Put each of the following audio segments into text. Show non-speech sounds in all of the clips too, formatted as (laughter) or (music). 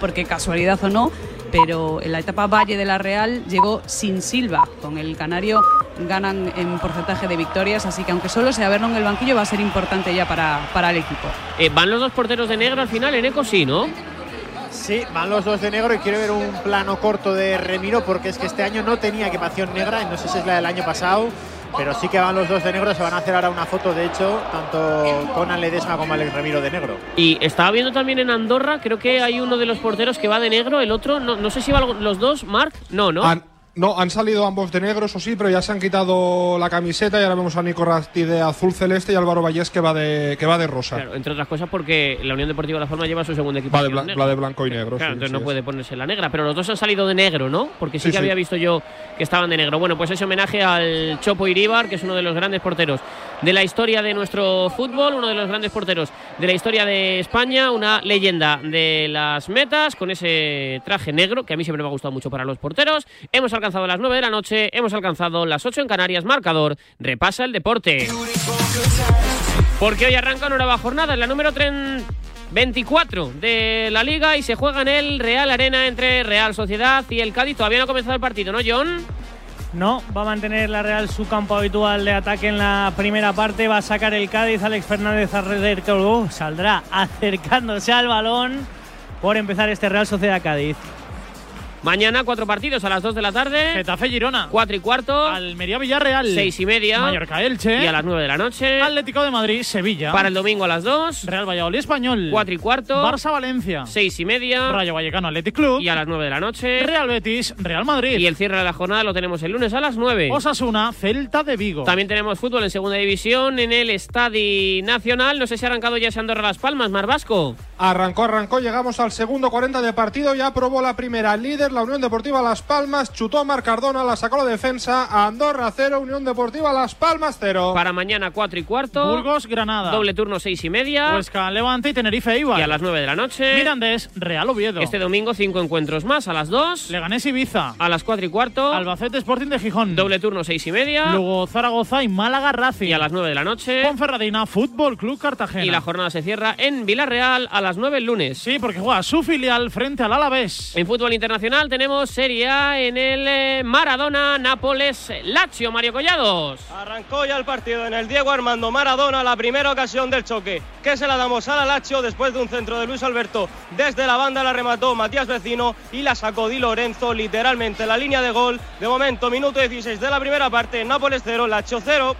porque casualidad o no, pero en la etapa Valle de la Real llegó sin Silva. Con el Canario ganan en porcentaje de victorias, así que aunque solo sea verlo en el banquillo va a ser importante ya para, para el equipo. Eh, ¿Van los dos porteros de negro al final en Eco? Sí, ¿no? Sí, van los dos de negro y quiero ver un plano corto de Remiro porque es que este año no tenía equipación negra, no sé si es la del año pasado, pero sí que van los dos de negro, se van a hacer ahora una foto, de hecho, tanto Conan Ledesma como Alex Remiro de negro. Y estaba viendo también en Andorra, creo que hay uno de los porteros que va de negro, el otro, no, no sé si van los dos, Marc, no, ¿no? Han, no, han salido ambos de negro, eso sí, pero ya se han quitado la camiseta y ahora vemos a Nico Rasti de azul celeste y Álvaro Vallés que va de, que va de rosa. Claro, entre otras cosas porque la Unión Deportiva La Forma lleva su segundo equipo. Va de, blan- la de blanco y negro. Claro, sí, entonces sí no es. puede ponerse la negra, pero los dos han salido de negro, ¿no? Porque sí, Sí, que había visto yo que estaban de negro. Bueno, pues ese homenaje al Chopo Iríbar, que es uno de los grandes porteros de la historia de nuestro fútbol, uno de los grandes porteros de la historia de España, una leyenda de las metas, con ese traje negro, que a mí siempre me ha gustado mucho para los porteros. Hemos alcanzado las 9 de la noche, hemos alcanzado las 8 en Canarias, marcador, repasa el deporte. Porque hoy arranca una nueva jornada, en la número 3 24 de la liga y se juega en el Real Arena entre Real Sociedad y el Cádiz. Todavía no ha comenzado el partido, ¿no, John? No, va a mantener la Real su campo habitual de ataque en la primera parte. Va a sacar el Cádiz. Alex Fernández oh, saldrá acercándose al balón por empezar este Real Sociedad Cádiz. Mañana cuatro partidos a las 2 de la tarde. Getafe Girona. 4 y cuarto. Almería Villarreal. 6 y media. Mallorca Elche. Y a las 9 de la noche. Atlético de Madrid Sevilla. Para el domingo a las 2. Real Valladolid Español. 4 y cuarto. Barça Valencia. 6 y media. Rayo Vallecano Athletic Club. Y a las 9 de la noche. Real Betis Real Madrid. Y el cierre de la jornada lo tenemos el lunes a las 9. Osasuna Celta de Vigo. También tenemos fútbol en segunda división en el Estadi Nacional. No sé si ha arrancado ya ese Andorra Las Palmas, Mar Vasco. Arrancó, arrancó, llegamos al segundo 40 de partido, ya probó la primera líder, la Unión Deportiva Las Palmas, chutó a Marc Cardona, la sacó la defensa, Andorra 0, Unión Deportiva Las Palmas 0. Para mañana 4 y cuarto. Burgos Granada. Doble turno 6 y media. Huesca Levante y Tenerife Ibar. Y a las 9 de la noche. Mirandés Real Oviedo. Este domingo cinco encuentros más a las 2. Leganés Ibiza. A las 4 y cuarto. Albacete Sporting de Gijón. Doble turno 6 y media. Luego Zaragoza y Málaga Racing. Y a las 9 de la noche. Ponferradina Fútbol Club Cartagena. Y la jornada se cierra en Villarreal a las 9 el lunes. Sí, porque juega su filial frente al Alavés. En fútbol internacional tenemos Serie A en el eh, Maradona Nápoles Lazio Mario Collados. Arrancó ya el partido en el Diego Armando Maradona, la primera ocasión del choque, que se la damos a la Lazio después de un centro de Luis Alberto. Desde la banda la remató Matías Vecino y la sacó Di Lorenzo literalmente en la línea de gol. De momento, minuto 16 de la primera parte, Nápoles 0, Lazio 0.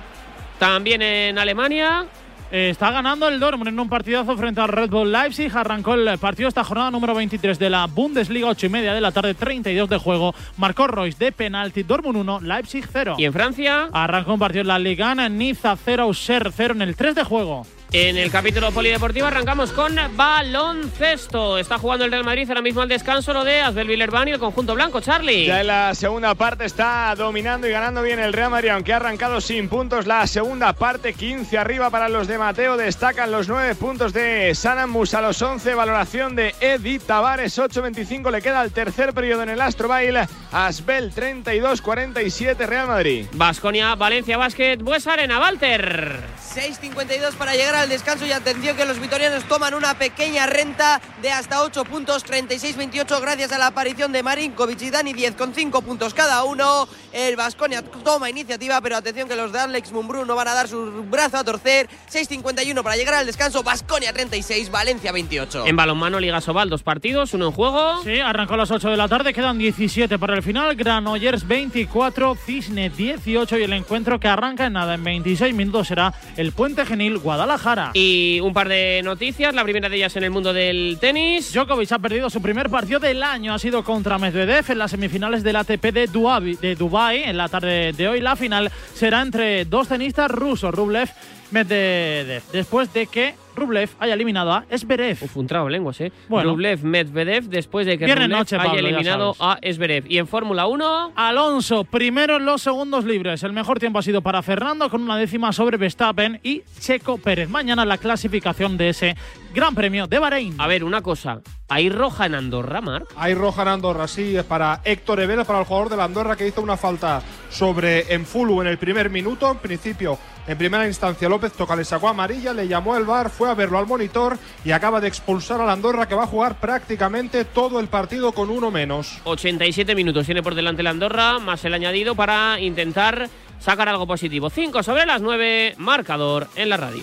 También en Alemania. Eh, Está ganando el Dortmund en un partidazo frente al Red Bull Leipzig. Arrancó el partido esta jornada número 23 de la Bundesliga, 8 y media de la tarde, 32 de juego. Marcó Royce de penalti, Dortmund 1, Leipzig 0. Y en Francia. Arrancó un partido en la Liga, Niza 0, Auxerre 0 en el 3 de juego. En el capítulo polideportivo arrancamos con baloncesto. Está jugando el Real Madrid ahora mismo al descanso lo de Asbel Villerban y el conjunto blanco, Charlie. Ya en la segunda parte está dominando y ganando bien el Real Madrid, aunque ha arrancado sin puntos la segunda parte, 15 arriba para los de Mateo, destacan los 9 puntos de Sanamus a los 11, valoración de Edith Tavares, 8-25 le queda el tercer periodo en el Astrobail, Asbel 32-47 Real Madrid. Basconia, Valencia Basket, Bues Arena, Walter. 6.52 para llegar al descanso y atención que los vitorianos toman una pequeña renta de hasta 8 puntos, 36-28 gracias a la aparición de Marinkovic y Dani 10 con 5 puntos cada uno. El Vasconia toma iniciativa, pero atención que los de Alex Mumbrú no van a dar su brazo a torcer. 6.51 para llegar al descanso, Vasconia 36, Valencia 28. En balonmano, Liga Sobal, dos partidos, uno en juego. Sí, arrancó a las 8 de la tarde, quedan 17 para el final. Granollers 24, Cisne 18 y el encuentro que arranca en nada, en 26 minutos será el Puente Genil Guadalajara. Y un par de noticias, la primera de ellas en el mundo del tenis. Djokovic ha perdido su primer partido del año, ha sido contra Medvedev en las semifinales del ATP de Dubai, de Dubai en la tarde de hoy. La final será entre dos tenistas rusos, Rublev Medvedev, después de que Rublev haya eliminado a Esberev. Uf, un trago de lenguas, ¿eh? Bueno. Rublev Medvedev después de que Viernes Rublev noche, haya Pablo, eliminado a Esberev. Y en Fórmula 1, Alonso, primero en los segundos libres. El mejor tiempo ha sido para Fernando con una décima sobre Verstappen y Checo Pérez. Mañana la clasificación de ese Gran Premio de Bahrein. a ver, una cosa. ¿Hay roja en Andorra, Marc? Hay roja en Andorra, sí, es para Héctor Evera, para el jugador de la Andorra que hizo una falta sobre Enfulu en el primer minuto. En principio, en primera instancia, López Toca le sacó amarilla, le llamó el bar, fue fue a verlo al monitor y acaba de expulsar a la Andorra que va a jugar prácticamente todo el partido con uno menos. 87 minutos tiene por delante la Andorra, más el añadido para intentar sacar algo positivo. 5 sobre las 9, marcador en la radio.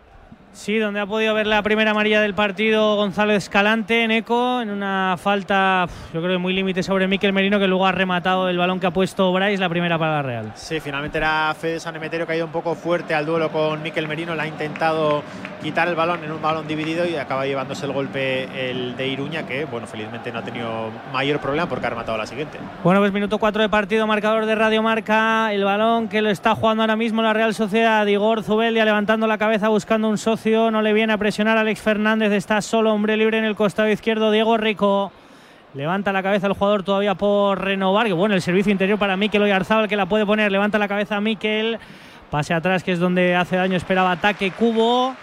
Sí, donde ha podido ver la primera amarilla del partido Gonzalo Escalante en Eco, en una falta, yo creo que muy límite sobre Miquel Merino, que luego ha rematado el balón que ha puesto Bryce, la primera para la Real. Sí, finalmente era Fede San Emeterio que ha ido un poco fuerte al duelo con Miquel Merino, le ha intentado quitar el balón en un balón dividido y acaba llevándose el golpe el de Iruña, que bueno, felizmente no ha tenido mayor problema porque ha rematado la siguiente. Bueno, pues minuto 4 de partido, marcador de Radio Marca, el balón que lo está jugando ahora mismo la Real Sociedad, Igor Zubeldia levantando la cabeza buscando un socio no le viene a presionar Alex Fernández, está solo hombre libre en el costado izquierdo, Diego Rico. Levanta la cabeza el jugador todavía por renovar. Que bueno, el servicio interior para Mikel Oyarzábal que la puede poner. Levanta la cabeza Mikel. Pase atrás, que es donde hace daño. Esperaba ataque Cubo.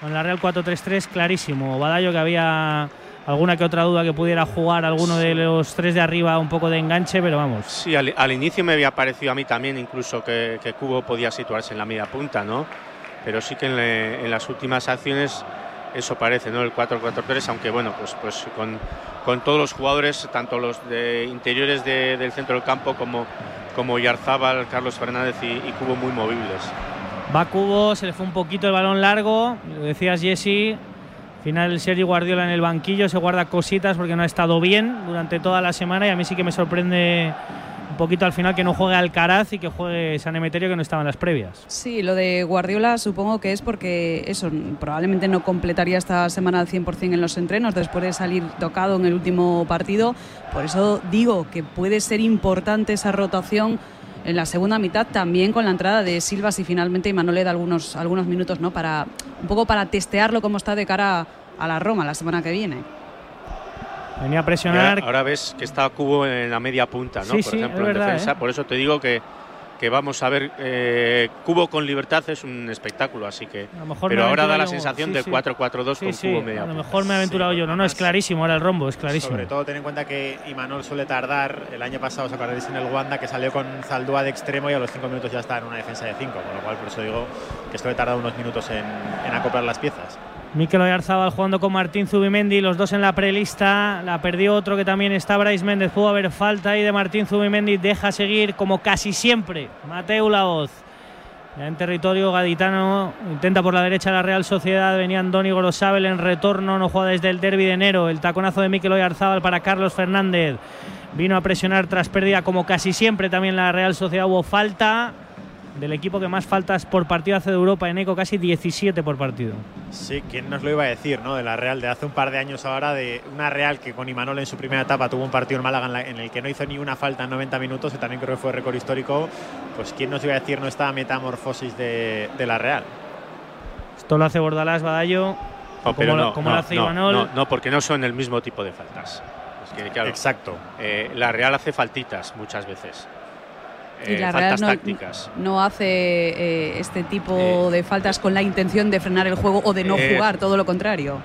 Con la Real 4-3-3, clarísimo. Badallo que había alguna que otra duda que pudiera jugar alguno de los tres de arriba un poco de enganche, pero vamos. Sí, al, inicio me había parecido a mí también incluso que, que Cubo podía situarse en la media punta, ¿no? Pero sí que en, las últimas acciones eso parece, ¿no? El 4-4-3, aunque bueno, pues, pues con, con, todos los jugadores, tanto los de interiores del centro del campo como, como Yarzábal, Carlos Fernández y, Cubo muy movibles. Va Cubo, se le fue un poquito el balón largo, lo decías Jesse, final Sergio Guardiola en el banquillo, se guarda cositas porque no ha estado bien durante toda la semana y a mí sí que me sorprende poquito al final que no juegue Alcaraz y que juegue San Emeterio que no estaba en las previas. Sí, lo de Guardiola supongo que es porque eso probablemente no completaría esta semana al 100% en los entrenos después de salir tocado en el último partido. Por eso digo que puede ser importante esa rotación en la segunda mitad también con la entrada de Silva y finalmente Imanol da algunos, algunos minutos ¿no? para un poco para testearlo como está de cara a la Roma la semana que viene. Venía a presionar. Ahora, ves que está Cubo en la media punta, ¿no? por ejemplo, en defensa. ¿eh? Por eso te digo que, que vamos a ver. Eh, Cubo con libertad es un espectáculo, así que. pero ahora da la sensación del 4-4-2 con Cubo media. A lo mejor me he aventurado yo. No, no, es clarísimo ahora el rombo, es clarísimo. Sobre todo ten en cuenta que Imanol suele tardar. El año pasado os acordaréis en el Wanda que salió con Zaldúa de extremo y a los 5 minutos ya está en una defensa de 5, con lo cual por eso digo que suele tardar unos minutos en, en acoplar las piezas. Mikel Oyarzabal jugando con Martín Zubimendi, los dos en la prelista. La perdió otro que también está Brais Méndez. Pudo haber falta ahí de Martín Zubimendi. Deja seguir como casi siempre. Mateo Laoz. Ya en territorio gaditano. Intenta por la derecha la Real Sociedad. Venía Andoni Gorosabel en retorno. No juega desde el derby de enero. El taconazo de Mikel Oyarzabal para Carlos Fernández. Vino a presionar tras pérdida como casi siempre también la Real Sociedad. Hubo falta del equipo que más faltas por partido hace de Europa en ECO, casi 17 por partido. Sí, ¿quién nos lo iba a decir, no? De la Real de hace un par de años ahora, de una Real que con Imanol en su primera etapa tuvo un partido en Málaga en, el que no hizo ni una falta en 90 minutos, y también creo que fue récord histórico. Pues ¿quién nos iba a decir no esta metamorfosis de, la Real? Esto lo hace Bordalás, Badallo. como, no, como lo hace Imanol. No, porque no son el mismo tipo de faltas. Exacto. Eh, la Real hace faltitas muchas veces y la eh, no, tácticas. no hace eh, este tipo eh, de faltas con la intención de frenar el juego o de no jugar, todo lo contrario.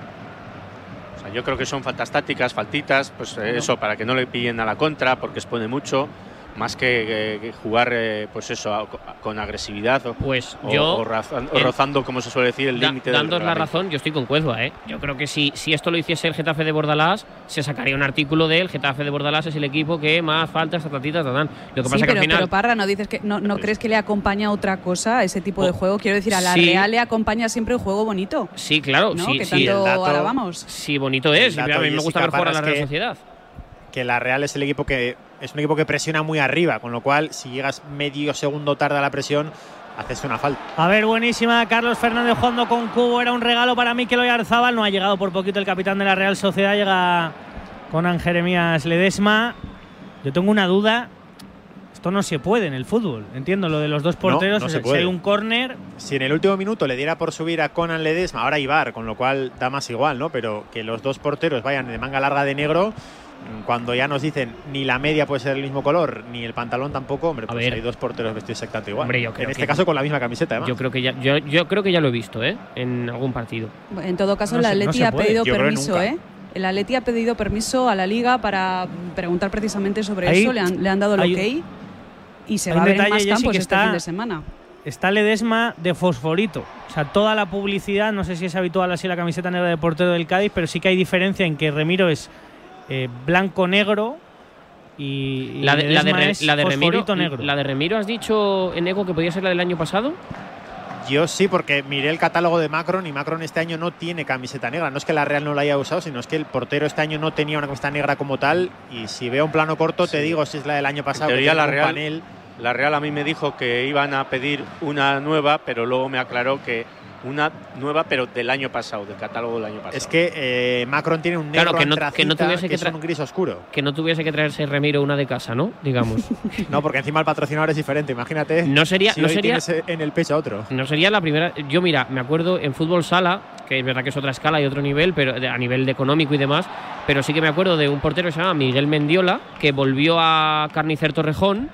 yo creo que son faltas tácticas, faltitas, pues eso, para que no le pillen a la contra, porque expone mucho más que, jugar eh, pues eso con agresividad o, pues yo, rozando como se suele decir el límite dando la razón yo estoy con Cuezba ¿eh? yo creo que si, si esto lo hiciese el Getafe de Bordalás se sacaría un artículo de el Getafe de Bordalás es el equipo que más faltas atlatitas dan lo que pasa pero, que al final pero Parra no dices que no, no crees que le acompaña otra cosa a ese tipo de oh, juego quiero decir a la Real le acompaña siempre un juego bonito. Sí claro ¿no? sí, que sí, tanto alabamos. sí bonito es. A mí me gusta ver jugar a la Real Sociedad. que la Real es el equipo que es un equipo que presiona muy arriba, con lo cual si llegas medio segundo tarde a la presión, haces una falta. A ver, buenísima. Carlos Fernández jugando con Cubo. Era un regalo para Mikel Oyarzábal. No ha llegado por poquito el capitán de la Real Sociedad. Llega con Jeremías Ledesma. Yo tengo una duda. Esto no se puede en el fútbol. Entiendo lo de los dos porteros. No, si hay un córner. Si en el último minuto le diera por subir a Conan Ledesma, ahora Ibar, con lo cual da más igual, ¿no? Pero que los dos porteros vayan de manga larga de negro cuando ya nos dicen ni la media puede ser el mismo color, ni el pantalón tampoco, hombre, pues ver. hay dos porteros vestidos exactamente igual. Hombre, yo creo en este que- caso con la misma camiseta, además. Yo creo que ya, yo, yo creo que ya lo he visto, ¿eh? En algún partido. En todo caso, No no Atleti ha pedido Yo permiso. ¿eh? El Atleti ha pedido permiso a la Liga para preguntar precisamente sobre Ahí- eso. Le han, le han dado el hay- ok y se va a ver en más campos que este está- fin de semana. Está Ledesma de fosforito. O sea, toda la publicidad, no sé si es habitual así la camiseta negra de portero del Cádiz, pero sí que hay diferencia en que Remiro es eh, blanco-negro y, y La de, la de, Ledesma Re- es la de Remiro, negro. la de Remiro has dicho en Ego que podía ser la del año pasado. Yo sí, porque miré el catálogo de Macron y Macron este año no tiene camiseta negra. No es que la Real no la haya usado, sino es que el portero este año no tenía una camiseta negra como tal. Y si veo un plano corto, te digo si es la del año pasado. En que teoría tiene la un Real, panel. la Real a mí me dijo que iban a pedir una nueva, pero luego me aclaró que una nueva, pero del año pasado, del catálogo del año pasado. Es que eh, Macron tiene un negro Claro, que no, que no tuviese que, es tra- un gris oscuro. que no tuviese que traerse Remiro una de casa, ¿no? Digamos. (laughs) No, porque encima el patrocinador es diferente. Imagínate. No sería- si no hoy sería- tienes en el pecho a otro. No sería la primera. Yo, mira, me acuerdo en fútbol sala, que es verdad que es otra escala y otro nivel, pero de- a nivel de económico y demás, pero sí que me acuerdo de un portero que se llama Miguel Mendiola, que volvió a Carnicer Torrejón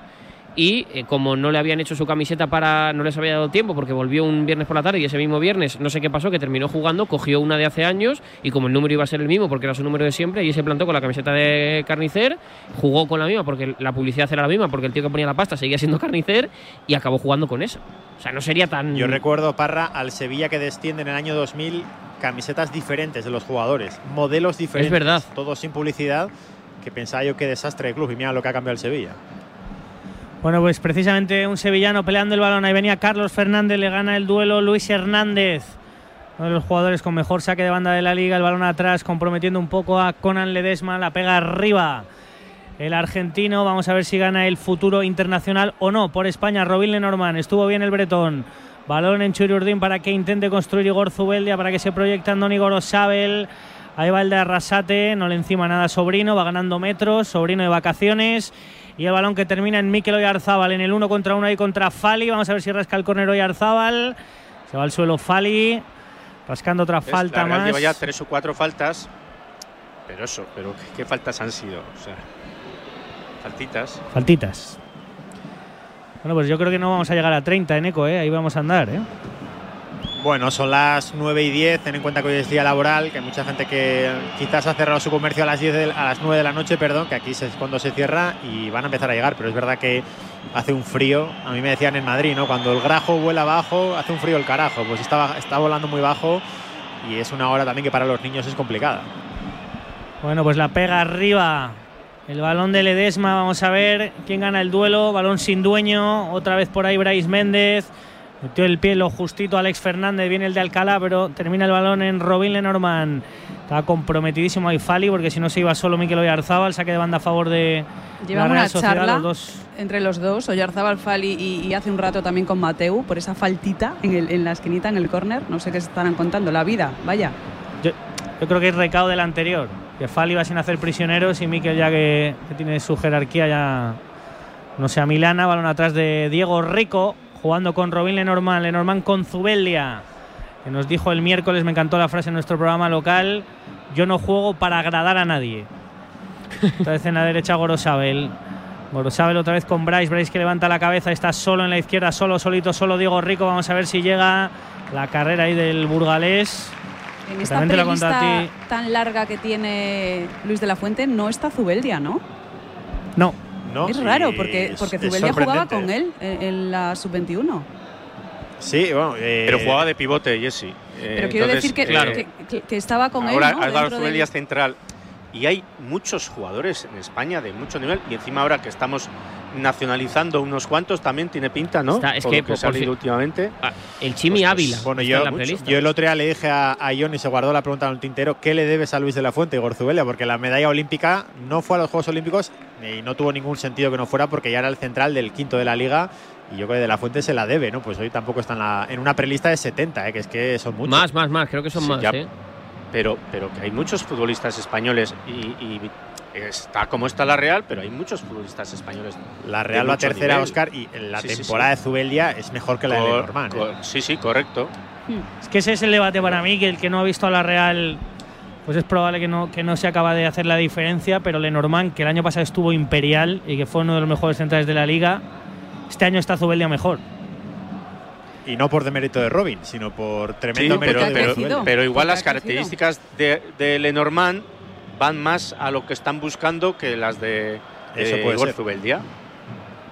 y eh, como no le habían hecho su camiseta para. no les había dado tiempo porque volvió un viernes por la tarde y ese mismo viernes no sé qué pasó, que terminó jugando, cogió una de hace años y como el número iba a ser el mismo porque era su número de siempre, y se plantó con la camiseta de Carnicer, jugó con la misma porque la publicidad era la misma, porque el tío que ponía la pasta seguía siendo (laughs) Carnicer y acabó jugando con esa. O sea, no sería tan. Yo recuerdo, Parra, al Sevilla que desciende en el año 2000 camisetas diferentes de los jugadores, modelos diferentes. verdad. Todos sin publicidad, que pensaba yo qué desastre de club. Y mira lo que ha cambiado el Sevilla. Bueno, pues precisamente un sevillano peleando el balón. Ahí venía Carlos Fernández, le gana el duelo Luis Hernández. Uno de los jugadores con mejor saque de banda de la liga. El balón atrás, comprometiendo un poco a Conan Ledesma. La pega arriba. El argentino, vamos a ver si gana el futuro internacional o no. Por España, Robin Lenormand. Estuvo bien el bretón. Balón en Churiurdín para que intente construir Igor Zubeldia, para que se proyecte Andoni Gorosabel. Ahí va el de Arrasate, no le encima nada Sobrino, va ganando metros, Sobrino de vacaciones. Y el balón que termina en Mikel Oyarzábal en el uno contra uno ahí contra Fali. Vamos a ver si rasca el córner Oyarzábal. Se va al suelo Fali, rascando otra falta la Real más. lleva ya tres o cuatro faltas, pero eso, pero ¿qué, qué faltas han sido? O sea, faltitas. Faltitas. Bueno, pues yo creo que no vamos a llegar a 30 en Eco, ¿eh? ahí vamos a andar. ¿eh? Bueno, son las 9 y 10. Ten en cuenta que hoy es día laboral, que hay mucha gente que quizás ha cerrado su comercio a las, 10 de- a las 9 de la noche, perdón, que aquí es cuando se cierra y van a empezar a llegar. Pero es verdad que hace un frío. A mí me decían en Madrid, ¿no? Cuando el grajo vuela bajo, hace un frío el carajo. Pues está, está volando muy bajo y es una hora también que para los niños es complicada. Bueno, pues la pega arriba. El balón de Ledesma, vamos a ver quién gana el duelo. Balón sin dueño, otra vez por ahí Brais Méndez. Metió el pie lo justito Alex Fernández, viene el de Alcalá, pero termina el balón en Robin Lenormand. Está comprometidísimo ahí Fali, porque si no se iba solo Mikel Oyarzábal, saque de banda a favor de Llevan la Real Sociedad, charla los dos. entre los dos, Oyarzábal Fali y, y hace un rato también con Mateu, por esa faltita en, el- en la esquinita, en el córner. No sé qué se estarán contando, la vida, vaya. Yo, yo creo que es recao del anterior, que Fali va sin hacer prisioneros y Mikel ya que, que tiene su jerarquía ya no sea Milana, balón atrás de Diego Rico, jugando con Robin Lenormand, Lenormand con Zubeldia, que nos dijo el miércoles, me encantó la frase en nuestro programa local, yo no juego para agradar a nadie. Otra vez en la derecha Gorosabel. Gorosabel otra vez con Bryce, Bryce que levanta la cabeza, está solo en la izquierda, solo, solito, solo Diego Rico, vamos a ver si llega la carrera ahí del burgalés. En esta También te lo conté a prelista ti. tan larga que tiene Luis de la Fuente no está Zubeldia, ¿no? No. ¿No? es raro porque, porque es Zubeldia jugaba con él en, en la sub-21. Sí, bueno. eh, Pero jugaba de pivote, Jesse. Eh, Pero quiero entonces, decir que, que- que- que estaba con ahora él. ¿no? Álvaro del- es central. Y hay muchos jugadores en España de mucho nivel. Y encima ahora que estamos nacionalizando unos cuantos, también tiene pinta, ¿no? Está- es Por que lo que por- ha salido por últimamente. Ah, el Chimi Pues, pues, Ávila. Bueno, yo, en la playlist. yo el otro día le dije a, a John y se guardó la pregunta en el tintero, ¿qué le debes a Luis de la Fuente y Gorzubelia? Porque la medalla olímpica no fue a los Juegos Olímpicos y no tuvo ningún sentido que no fuera porque ya era el central del quinto de la liga y yo creo que de la Fuente se la debe, ¿no? Pues hoy tampoco está en, la- en una prelista de 70, ¿eh? que es que son muchos. Más, más, más. Creo que son Sí, más, ya. ¿eh? Pero, pero que hay muchos futbolistas españoles y, y está como está la Real, pero hay muchos futbolistas españoles. La Real va tercera, nivel. Oscar, y la Sí, temporada sí. de Zubeldia es mejor que la de Cor- Lenormand. ¿eh? Sí, sí, correcto. Es que ese es el debate para mí, que el que no ha visto a la Real pues es probable que no, que no se acaba de hacer la diferencia, pero Lenormand, que el año pasado estuvo imperial y que fue uno de los mejores centrales de la liga, este año está Zubeldia mejor. Y no por demérito de Robin, sino por tremendo Sí, mérito pero, de pero- pero igual las características de, de Lenormand van más a lo que están buscando que las de, de Eso puede Igor ser. Zubeldia.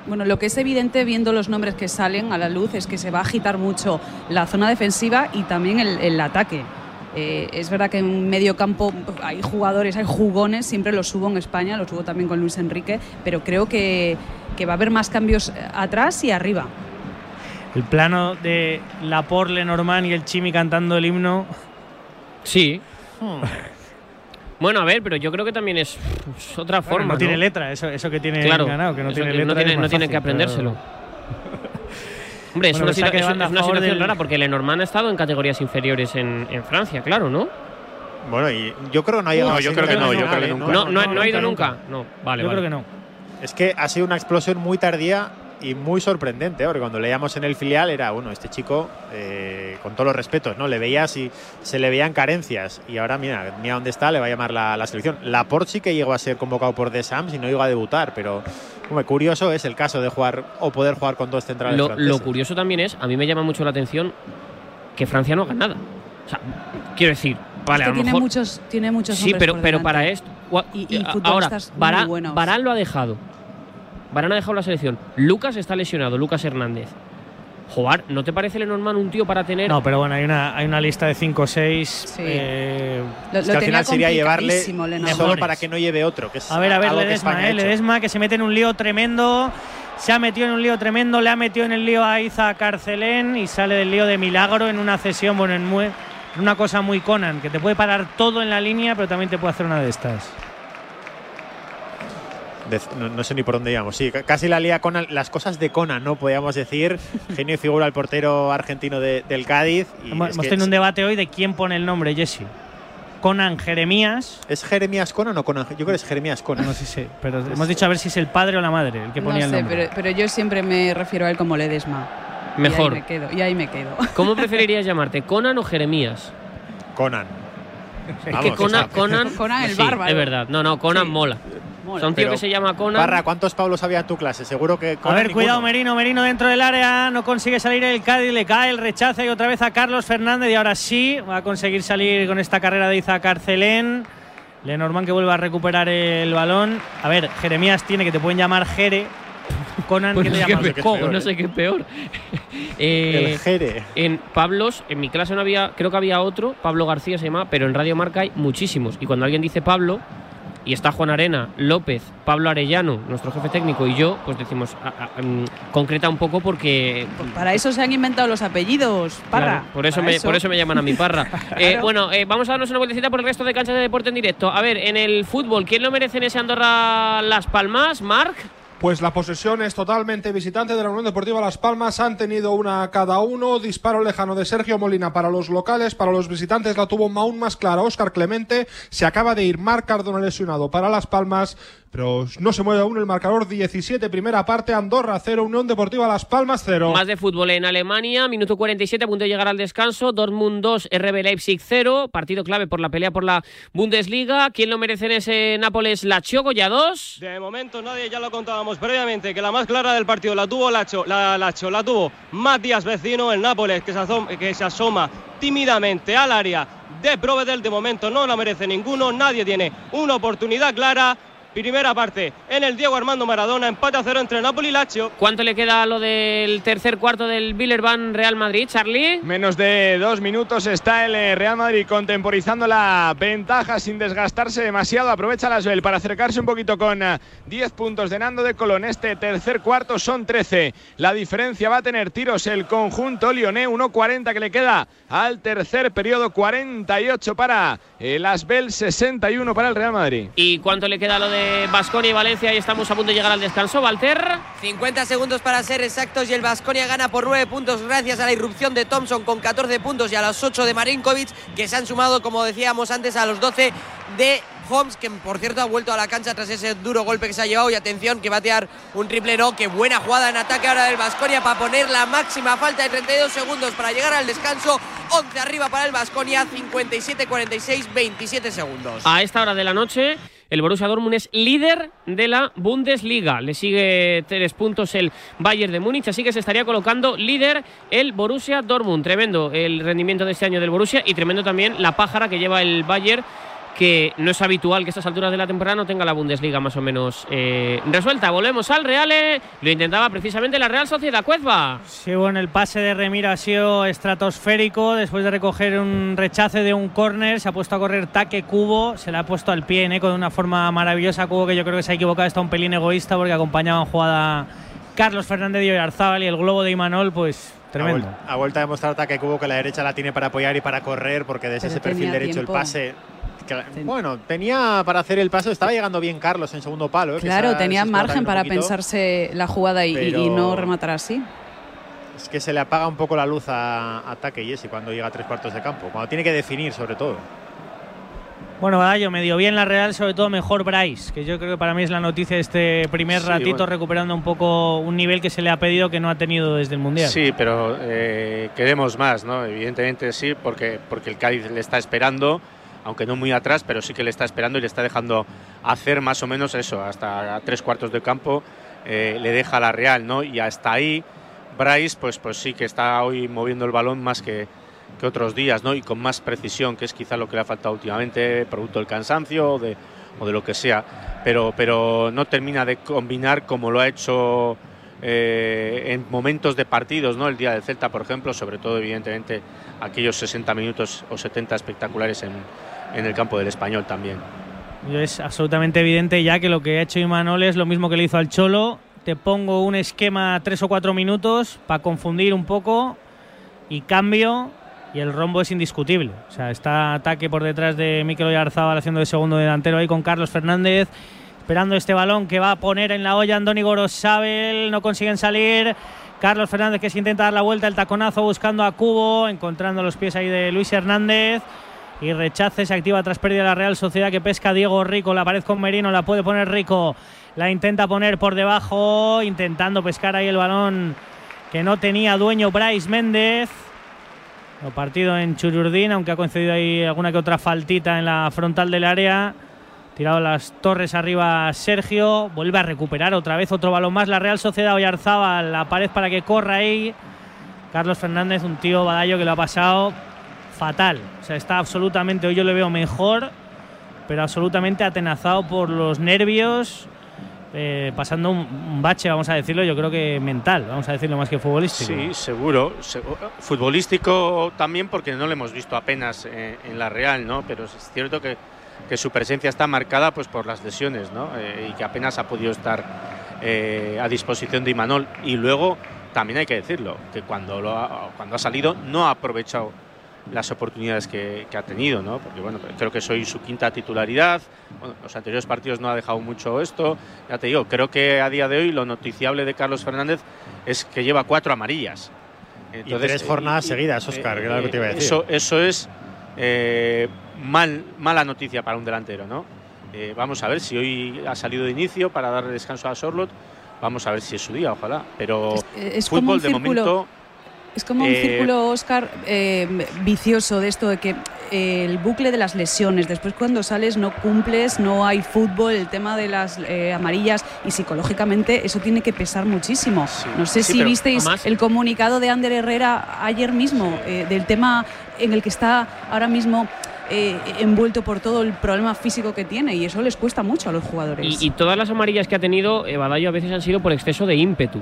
Bueno, lo que es evidente viendo los nombres que salen a la luz es que se va a agitar mucho la zona defensiva y también el, el ataque. Eh, es verdad que en medio campo hay jugadores, hay jugones, siempre los hubo en España, los hubo también con Luis Enrique, pero creo que, que va a haber más cambios eh, atrás y arriba. El plano de Laporte, Lenormand y el Chimi cantando el himno. Sí. Bueno, a ver, pero yo creo que también es, es otra Bueno, forma. no, tiene letra, eso, eso que tiene Claro, ganado, que no tiene que letra. no tiene, es más no tiene fácil, que aprendérselo. (laughs) Hombre, es una, es- es situación del- rara porque Lenormand ha estado en categorías inferiores en, en Francia, claro, ¿no? Bueno, y yo creo que no ha llegado No, a yo creo que no, yo creo que ¿eh? nunca. No, no, no, no ha ido nunca, nunca. No, vale, Yo vale. creo que no. Es que ha sido una explosión muy tardía y muy sorprendente, ¿eh? porque cuando leíamos en el filial era, bueno, este chico, eh, con todos los respetos, ¿no? Le veías y se le veían carencias. Y ahora, mira, mira dónde está, le va a llamar la, la selección. Laporte sí que llegó a ser convocado por The Sams y no llegó a debutar, pero, hombre, curioso es el caso de jugar o poder jugar con dos centrales Lo, franceses. lo curioso también es, a mí me llama mucho la atención que Francia no haga nada. O sea, quiero decir, vale, Es a que lo tiene mejor. muchos, tiene muchos Sí, pero, por pero delante. para esto. Y- y ahora. Varane lo ha dejado. Varane ha dejado la selección. Lucas está lesionado, Lucas Hernández. Joder, ¿no te parece Lenormand un tío para tener. No, pero bueno, hay una, hay una lista de 5 o 6. Sí. eh, que al final sería llevarle Lenormand. solo para que no lleve otro. Que es a ver, a ver, que Ledesma, ha eh. Ledesma que se mete en un lío tremendo. Se ha metido en un lío tremendo, le ha metido en el lío a Iza Carcelén y sale del lío de milagro en una cesión, bueno, en en una cosa muy Conan, que te puede parar todo en la línea, pero también te puede hacer una de estas. De- no, no sé ni por dónde íbamos. Sí, ca- casi la lía Conan. Las cosas de Conan, ¿no? Podríamos decir. (laughs) Genio y figura el portero argentino de- del Cádiz. y Hemos, es hemos que tenido un debate hoy de quién pone el nombre, Jesse. Conan Jeremías. ¿Es Jeremías Conan o Conan? Yo creo que es Jeremías Conan. No sé si, pero (laughs) hemos dicho a ver si es el padre o la madre el que No ponía el nombre. pero, pero yo siempre me refiero a él como Ledesma. Mejor. Y ahí me quedo. Y ahí me quedo. (laughs) ¿Cómo preferirías llamarte? ¿Conan o Jeremías? Conan. Es que Vamos, Conan. Conan, Conan el sí, bárbaro. Es verdad. No, no, Conan Sí. mola. Mola. Un tío Pero, que se llama Conan. Parra, ¿cuántos Pablos había en tu clase? Seguro que A Conan ver, cuidado, ninguno. Merino. Merino dentro del área. No consigue salir el Cádiz. Le cae el rechazo y otra vez a Carlos Fernández. Y ahora sí va a conseguir salir con esta carrera de Iza Carcelén. Lenormand que vuelve a recuperar el balón. A ver, Jeremías tiene que te pueden llamar Jere. Conan, Pues ¿qué no, te sé llamas? peor, peor, no eh. sé qué es peor. (laughs) Eh, El Jere. en Pablos, en mi clase no había, creo que había otro, Pablo García se llama, pero en Radio Marca hay muchísimos. Y cuando alguien dice Pablo, y está Juan Arena, López, Pablo Arellano, nuestro jefe técnico, y yo, pues decimos, a- a- mm, concreta un poco porque. Para eso se han inventado los apellidos, Parra. Claro, por, eso me, por eso me llaman a mi parra. (laughs) Eh, bueno, eh, vamos a darnos una vueltecita por el resto de canchas de deporte en directo. A ver, en el fútbol, ¿quién lo merece en ese Andorra Las Palmas? ¿Marc? Pues la posesión es totalmente visitante de la Unión Deportiva Las Palmas. Han tenido una cada uno. Disparo lejano de Sergio Molina para los locales. Para los visitantes la tuvo aún más clara Óscar Clemente. Se acaba de ir Marc Cardona lesionado para Las Palmas. Pero no se mueve aún el marcador 17, primera parte, Andorra 0, Unión Deportiva Las Palmas 0. Más de fútbol en Alemania, minuto 47, a punto de llegar al descanso. Dortmund 2, RB Leipzig 0. Partido clave por la pelea por la Bundesliga. ¿Quién lo merece en ese Nápoles? La ya 2. De momento nadie, ya lo contábamos previamente, que la más clara del partido la tuvo Lacho, la, Lacho, la tuvo Matías Vecino, el Nápoles, que se, asoma, que se asoma tímidamente al área de Provedel. De momento no la merece ninguno, nadie tiene una oportunidad clara. Primera parte en el Diego Armando Maradona, empate a cero entre Napoli y Lazio. ¿Cuánto le queda a lo del tercer cuarto del Billerban Real Madrid, Charlie? Menos de dos minutos está el eh, Real Madrid contemporizando la ventaja sin desgastarse demasiado. Aprovecha la Joel para acercarse un poquito con eh, 10 puntos de Nando de Colón. Este tercer cuarto son 13. La diferencia va a tener tiros el conjunto Lioné. 1.40 que le queda al tercer periodo. 48 para el Asbel, 61 para el Real Madrid. ¿Y cuánto le queda a lo de Basconia y Valencia? Y estamos a punto de llegar al descanso, Walter. 50 segundos para ser exactos y el Vasconia gana por 9 puntos gracias a la irrupción de Thompson con 14 puntos y a los 8 de Marinkovic que se han sumado, como decíamos antes, a los 12 de Holmes, que por cierto ha vuelto a la cancha tras ese duro golpe que se ha llevado. Y atención, que va a tirar un triple no. Qué buena jugada en ataque ahora del Vasconia para poner la máxima falta de 32 segundos para llegar al descanso. 11 arriba para el Vasconia, 57-46, 27 segundos. A esta hora de la noche, el Borussia Dortmund es líder de la Bundesliga. Le sigue tres puntos el Bayern de Múnich, así que se estaría colocando líder el Borussia Dortmund. Tremendo el rendimiento de este año del Borussia y tremendo también la pájara que lleva el Bayern que no es habitual que a estas alturas de la temporada no tenga la Bundesliga más o menos eh, resuelta. Volvemos al Real, eh. lo intentaba precisamente la Real Sociedad Cuezba. Sí, bueno, el pase de Remiro ha sido estratosférico, después de recoger un rechace de un córner, se ha puesto a correr taque Cubo, se le ha puesto al pie ¿eh? con una forma maravillosa Cubo que yo creo que se ha equivocado, está un pelín egoísta porque acompañaba en jugada Carlos Fernández y Oyarzábal y el globo de Imanol, pues tremendo. Ha vuelto a demostrar ataque Cubo que la derecha la tiene para apoyar y para correr porque desde ese perfil derecho el pase bueno, tenía para hacer el paso, estaba llegando bien Carlos en segundo palo. ¿eh? Claro, tenía margen para pensarse la jugada y, no rematar así. Es que se le apaga un poco la luz a ataque y ese cuando llega a tres cuartos de campo, cuando tiene que definir sobre todo. Bueno, yo medio bien la Real, sobre todo mejor Bryce, que yo creo que para mí es la noticia de este primer ratito, recuperando un poco un nivel que se le ha pedido que no ha tenido desde el Mundial. Sí, pero eh, queremos más, ¿no? Evidentemente sí, porque, porque el Cádiz le está esperando aunque no muy atrás, pero sí que le está esperando y le está dejando hacer más o menos eso, hasta tres cuartos de campo eh, le deja la Real, ¿no? Y hasta ahí Bryce, pues, pues sí que está hoy moviendo el balón más que, que otros días, ¿no? Y con más precisión, que es quizá lo que le ha faltado últimamente, producto del cansancio o de, o de lo que sea. Pero, pero no termina de combinar como lo ha hecho eh, en momentos de partidos, ¿no? El día del Celta, por ejemplo, sobre todo, evidentemente, aquellos 60 minutos o 70 espectaculares en, en el campo del español también. Es absolutamente evidente ya que lo que ha hecho Imanol es lo mismo que le hizo al Cholo. Te pongo un esquema tres o cuatro minutos para confundir un poco y cambio y el rombo es indiscutible. O sea, está ataque por detrás de Mikel Oyarzábal haciendo de segundo delantero ahí con Carlos Fernández, esperando este balón que va a poner en la olla Andoni Gorosabel, no consiguen salir. Carlos Fernández que se intenta dar la vuelta, el taconazo buscando a Cubo, encontrando los pies ahí de Luis Hernández y rechace, se activa tras pérdida la Real Sociedad que pesca Diego Rico, la pared con Merino, la puede poner Rico, la intenta poner por debajo, intentando pescar ahí el balón que no tenía dueño Bryce Méndez. Lo partido en Chururdín, aunque ha concedido ahí alguna que otra faltita en la frontal del área. Tirado las torres arriba Sergio, vuelve a recuperar otra vez otro balón más. La Real Sociedad Oyarzaba la pared para que corra ahí. Carlos Fernández, un tío badallo que lo ha pasado fatal. O sea, está absolutamente, hoy yo le veo mejor, pero absolutamente atenazado por los nervios, eh, pasando un, bache, vamos a decirlo, yo creo que mental, vamos a decirlo más que futbolístico. Sí, seguro. futbolístico también porque no lo hemos visto apenas en, la Real, ¿no? Pero es cierto que, que, su presencia está marcada pues, por las lesiones, ¿no? Eh, y que apenas ha podido estar eh, a disposición de Imanol. Y luego, también hay que decirlo, que cuando, lo cuando ha salido no ha aprovechado las oportunidades que, ha tenido, ¿no? Porque bueno, creo que soy su quinta titularidad. Bueno, los anteriores partidos no ha dejado mucho esto. Ya te digo, creo que a día de hoy lo noticiable de Carlos Fernández es que lleva cuatro amarillas. Entonces, y tres jornadas seguidas, Oscar, que era lo que te iba a decir. Eso, eso es eh, mal, mala noticia para un delantero, ¿no? Eh, vamos a ver si hoy ha salido de inicio para darle descanso a Sorlot. Vamos a ver si es su día, ojalá. Pero fútbol de momento es como un eh, círculo, Oscar, eh, vicioso de esto de que eh, el bucle de las lesiones, después cuando sales no cumples, no hay fútbol, el tema de las amarillas y psicológicamente eso tiene que pesar muchísimo. no sé si visteis el comunicado de Ander Herrera ayer mismo del tema en el que está ahora mismo envuelto por todo el problema físico que tiene y eso les cuesta mucho a los jugadores. Y, todas las amarillas que ha tenido Badallo a veces han sido por exceso de ímpetu.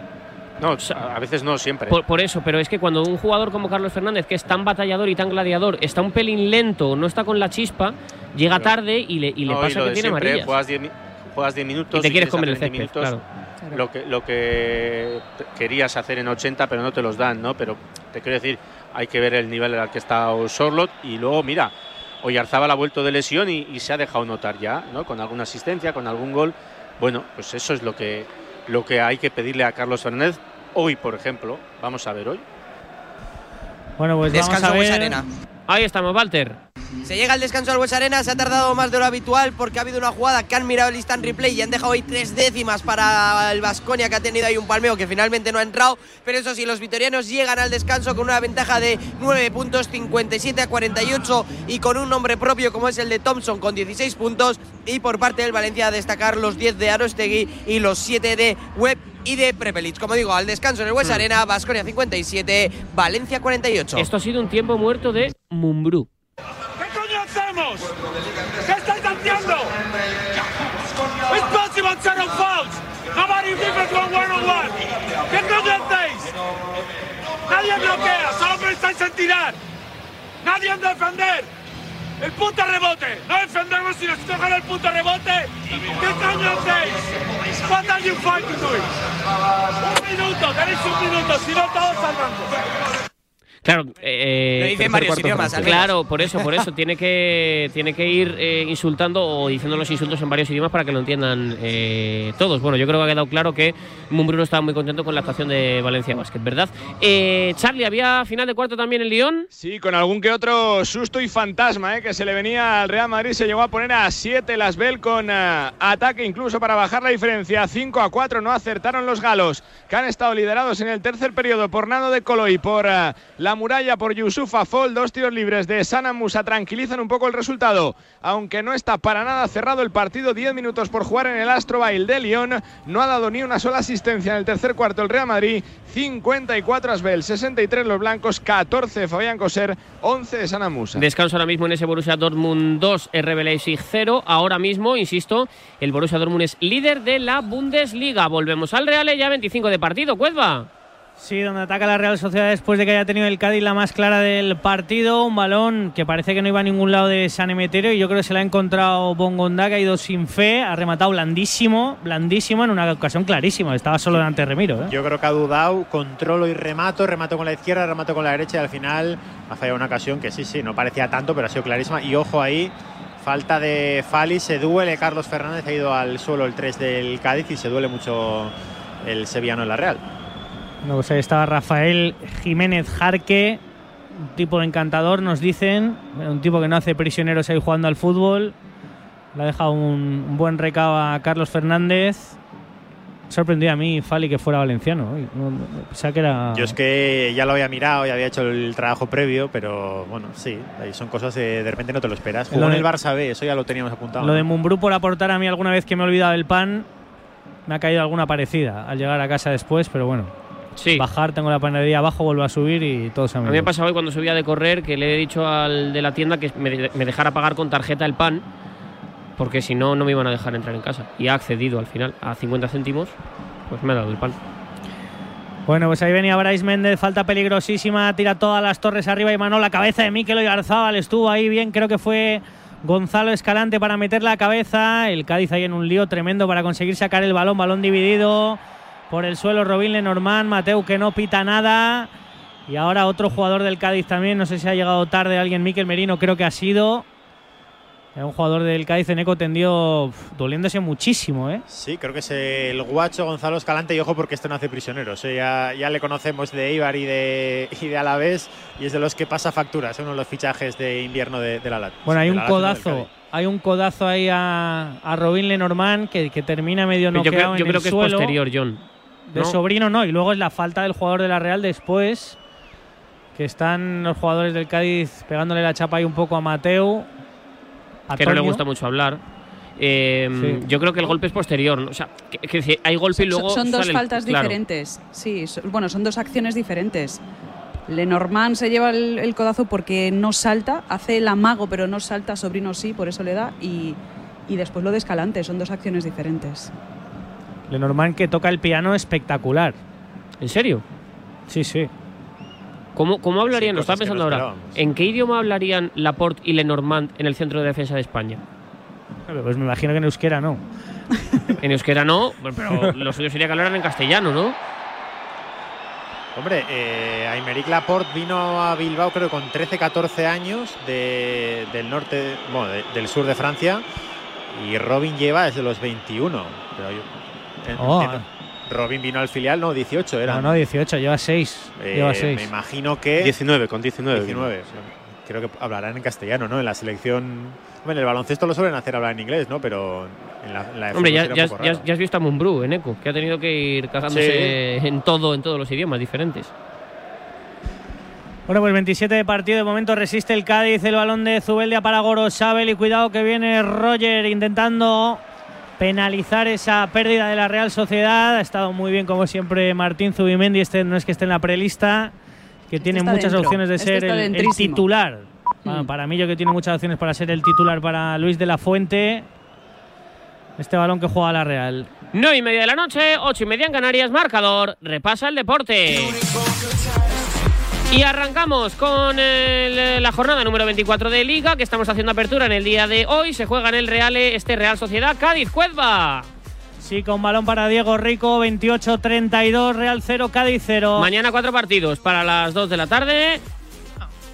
No, a veces no, siempre. Por, eso, pero es que cuando un jugador como Carlos Fernández, que es tan batallador y tan gladiador, está un pelín lento, no está con la chispa, llega tarde y le, y le pasa que tiene amarillas. Juegas 10 minutos y te quieres comer el césped, claro. Lo que, lo que querías hacer en 80, pero no te los dan, ¿no? Pero te quiero decir, hay que ver el nivel al que está Sorlot y luego, mira, Oyarzábal ha vuelto de lesión y, y se ha dejado notar ya, ¿no? Con alguna asistencia, con algún gol. Bueno, pues eso es lo que lo que hay que pedirle a Carlos Fernández hoy, por ejemplo. Vamos a ver hoy. Bueno, pues vamos a ver. Ahí estamos, Walter. Se llega al descanso al Bues Arena, se ha tardado más de lo habitual porque ha habido una jugada que han mirado el instant replay y han dejado ahí tres décimas para el Vasconia que ha tenido ahí un palmeo que finalmente no ha entrado. Pero eso sí, los vitorianos llegan al descanso con una ventaja de 9 puntos, 57 a 48 y con un nombre propio como es el de Thompson con 16 puntos. Y por parte del Valencia a destacar los 10 de Arostegui y los 7 de Webb y de Prepelic. Como digo, al descanso en el West Arena, Vasconia 57, Valencia 48. Esto ha sido un tiempo muerto de Mumbrú. Nobody different one one on one. ¿Qué coño hacéis? Nadie bloquea, solo pensáis en tirar. Nadie en defender. El puto rebote. No defendemos si nos cogen el puto rebote. ¿Qué coño hacéis? What are you fighting doing? Un minuto, tenéis un minuto, si no todos salvamos. Claro, eh, Lo dice en tercer, varios cuarto, idiomas. Claro, por eso, por eso tiene que tiene que ir eh, insultando o diciendo los insultos en varios idiomas para que lo entiendan eh, todos. Bueno, yo creo que ha quedado claro que Mumbrú no estaba muy contento con la actuación de Valencia Basket, ¿verdad? Eh, Charlie, había final de cuarto también en Lyon. Sí, con algún que otro susto y fantasma ¿eh? que se le venía al Real Madrid. Se llegó a poner a 7 las Bell con eh, ataque incluso para bajar la diferencia. 5 a 4 no acertaron los galos, que han estado liderados en el tercer periodo por Nando de Colo y por eh, la muralla por Yusufa Fall. Dos tiros libres de Sana Musa tranquilizan un poco el resultado, aunque no está para nada cerrado el partido. 10 minutos por jugar en el Astro Bail de Lyon. No ha dado ni una sola asistencia en el tercer cuarto el Real Madrid. 54 Asbel, 63 los blancos, 14 Fabián Coser, 11 de Sana. Descanso ahora mismo en ese Borussia Dortmund 2, RB Leipzig 0. Ahora mismo, insisto, el Borussia Dortmund es líder de la Bundesliga. Volvemos al Real ya 25 de partido, Cuezba. Sí, donde ataca la Real Sociedad después de que haya tenido el Cádiz la más clara del partido. Un balón que parece que no iba a ningún lado de San Emeterio y yo creo que se la ha encontrado Bongonda, que ha ido sin fe, ha rematado blandísimo, blandísimo en una ocasión clarísima. Estaba solo delante de Remiro. ¿eh? Yo creo que ha dudado, controlo y remato, remato con la izquierda, remato con la derecha y al final ha fallado una ocasión que sí, sí, no parecía tanto, pero ha sido clarísima. Y ojo ahí, falta de Fali, se duele Carlos Fernández, ha ido al suelo el 3 del Cádiz y se duele mucho el sevillano en la Real. Bueno, pues ahí estaba Rafael Jiménez Jarque, un tipo encantador, nos dicen. Un tipo que no hace prisioneros ahí jugando al fútbol. Le ha dejado un, un buen recado a Carlos Fernández. Sorprendió a mí Fali que fuera valenciano. No- no- pensaba que era. Yo es que ya lo había mirado y había hecho el trabajo previo, pero bueno, sí, ahí son cosas de, de repente no te lo esperas. Jugó Lo en el Barça B, eso ya lo teníamos apuntado. Lo ¿no? de Mumbrú por aportar a mí alguna vez que me he olvidado del pan. Me ha caído alguna parecida al llegar a casa después, pero bueno. Sí. Bajar, tengo la panadería abajo, vuelvo a subir y todo se A mí me pasaba hoy cuando subía de correr que le he dicho al de la tienda que me, me dejara pagar con tarjeta el pan, porque si no, no me iban a dejar entrar en casa. Y ha accedido al final a 50 céntimos, pues me ha dado el pan. Bueno, pues ahí venía Bryce Méndez, falta peligrosísima, tira todas las torres arriba y mano la cabeza de Mikel Oyarzábal, estuvo ahí bien, creo que fue Gonzalo Escalante para meter la cabeza, el Cádiz ahí en un lío tremendo para conseguir sacar el balón, balón dividido por el suelo Robin Lenormand, Mateu que no pita nada y ahora otro jugador del Cádiz también, no sé si ha llegado tarde alguien, Mikel Merino creo que ha sido. Era un jugador del Cádiz en eco tendió doliéndose muchísimo, ¿eh? Sí, creo que es el guacho Gonzalo Escalante y ojo porque esto no hace prisioneros. ¿eh? Ya, ya le conocemos de Ibar y de, y de Alavés y es de los que pasa facturas, es uno de los fichajes de invierno de, de la Lat. Bueno, hay un la codazo. Hay un codazo ahí a, a Robin Lenormand que, que termina medio Yo noqueado creo, en yo creo el que suelo. es posterior, John. De ¿no? sobrino no. Y luego es la falta del jugador de la Real después. Que están los jugadores del Cádiz pegándole la chapa ahí un poco a Mateu. A que no le Toño. gusta mucho hablar. Eh, Sí. Yo creo que el golpe es posterior. ¿no? O sea, que, que decir, hay golpe y Son- luego. son dos sale el- faltas claro. diferentes. Sí, so- bueno, son dos acciones diferentes. Lenormand se lleva el, el codazo porque no salta, hace el amago, pero no salta, Sobrino sí, por eso le da. Y, y después lo de Escalante, son dos acciones diferentes. Lenormand que toca el piano espectacular. ¿En serio? Sí, sí. ¿Cómo, cómo hablarían? Sí, lo estaba pensando no ahora. ¿En qué idioma hablarían Laporte y Lenormand en el centro de defensa de España? Pues me imagino que en euskera no. (laughs) En euskera no, pero lo suyo sería que hablaran en castellano, ¿no? Hombre, eh, Aymeric Laporte vino a Bilbao creo con 13, 14 años de- del norte, bueno, de- del sur de Francia y Robin lleva desde los 21. Pero yo- en- Oh, entiendo. Robin vino al filial, no, 18 era. No, no, 18, lleva 6. Eh, lleva me 6. imagino que 19, con 19. 19. creo que hablarán en castellano, ¿no? En la selección. Bueno, en el baloncesto lo suelen hacer hablar en inglés, ¿no? Pero en la, en la Hombre, ya, has- ya ya visto a Mumbrú en ECO, que ha tenido que ir casándose en todo, en todos los idiomas diferentes. Bueno, pues 27 de partido. De momento resiste el Cádiz. El balón de Zubeldia para Gorosabel. Y cuidado que viene Roger intentando penalizar esa pérdida de la Real Sociedad. Ha estado muy bien, como siempre, Martín Zubimendi. Este no es que esté en la prelista, que tiene está muchas dentro. opciones de Este ser el- titular. Mm. Bueno, para mí, yo que tiene muchas opciones para ser el titular para Luis de la Fuente. Este balón que juega la Real. 9 y media de la noche, 8 y media en Canarias, marcador, repasa el deporte. Y arrancamos con el- la jornada número 24 de Liga, que estamos haciendo apertura en el día de hoy. Se juega en el Real, este Real Sociedad Cádiz Cuezba. Sí, con balón para Diego Rico, 28-32, Real 0, Cádiz 0. Mañana cuatro partidos para las 2 de la tarde.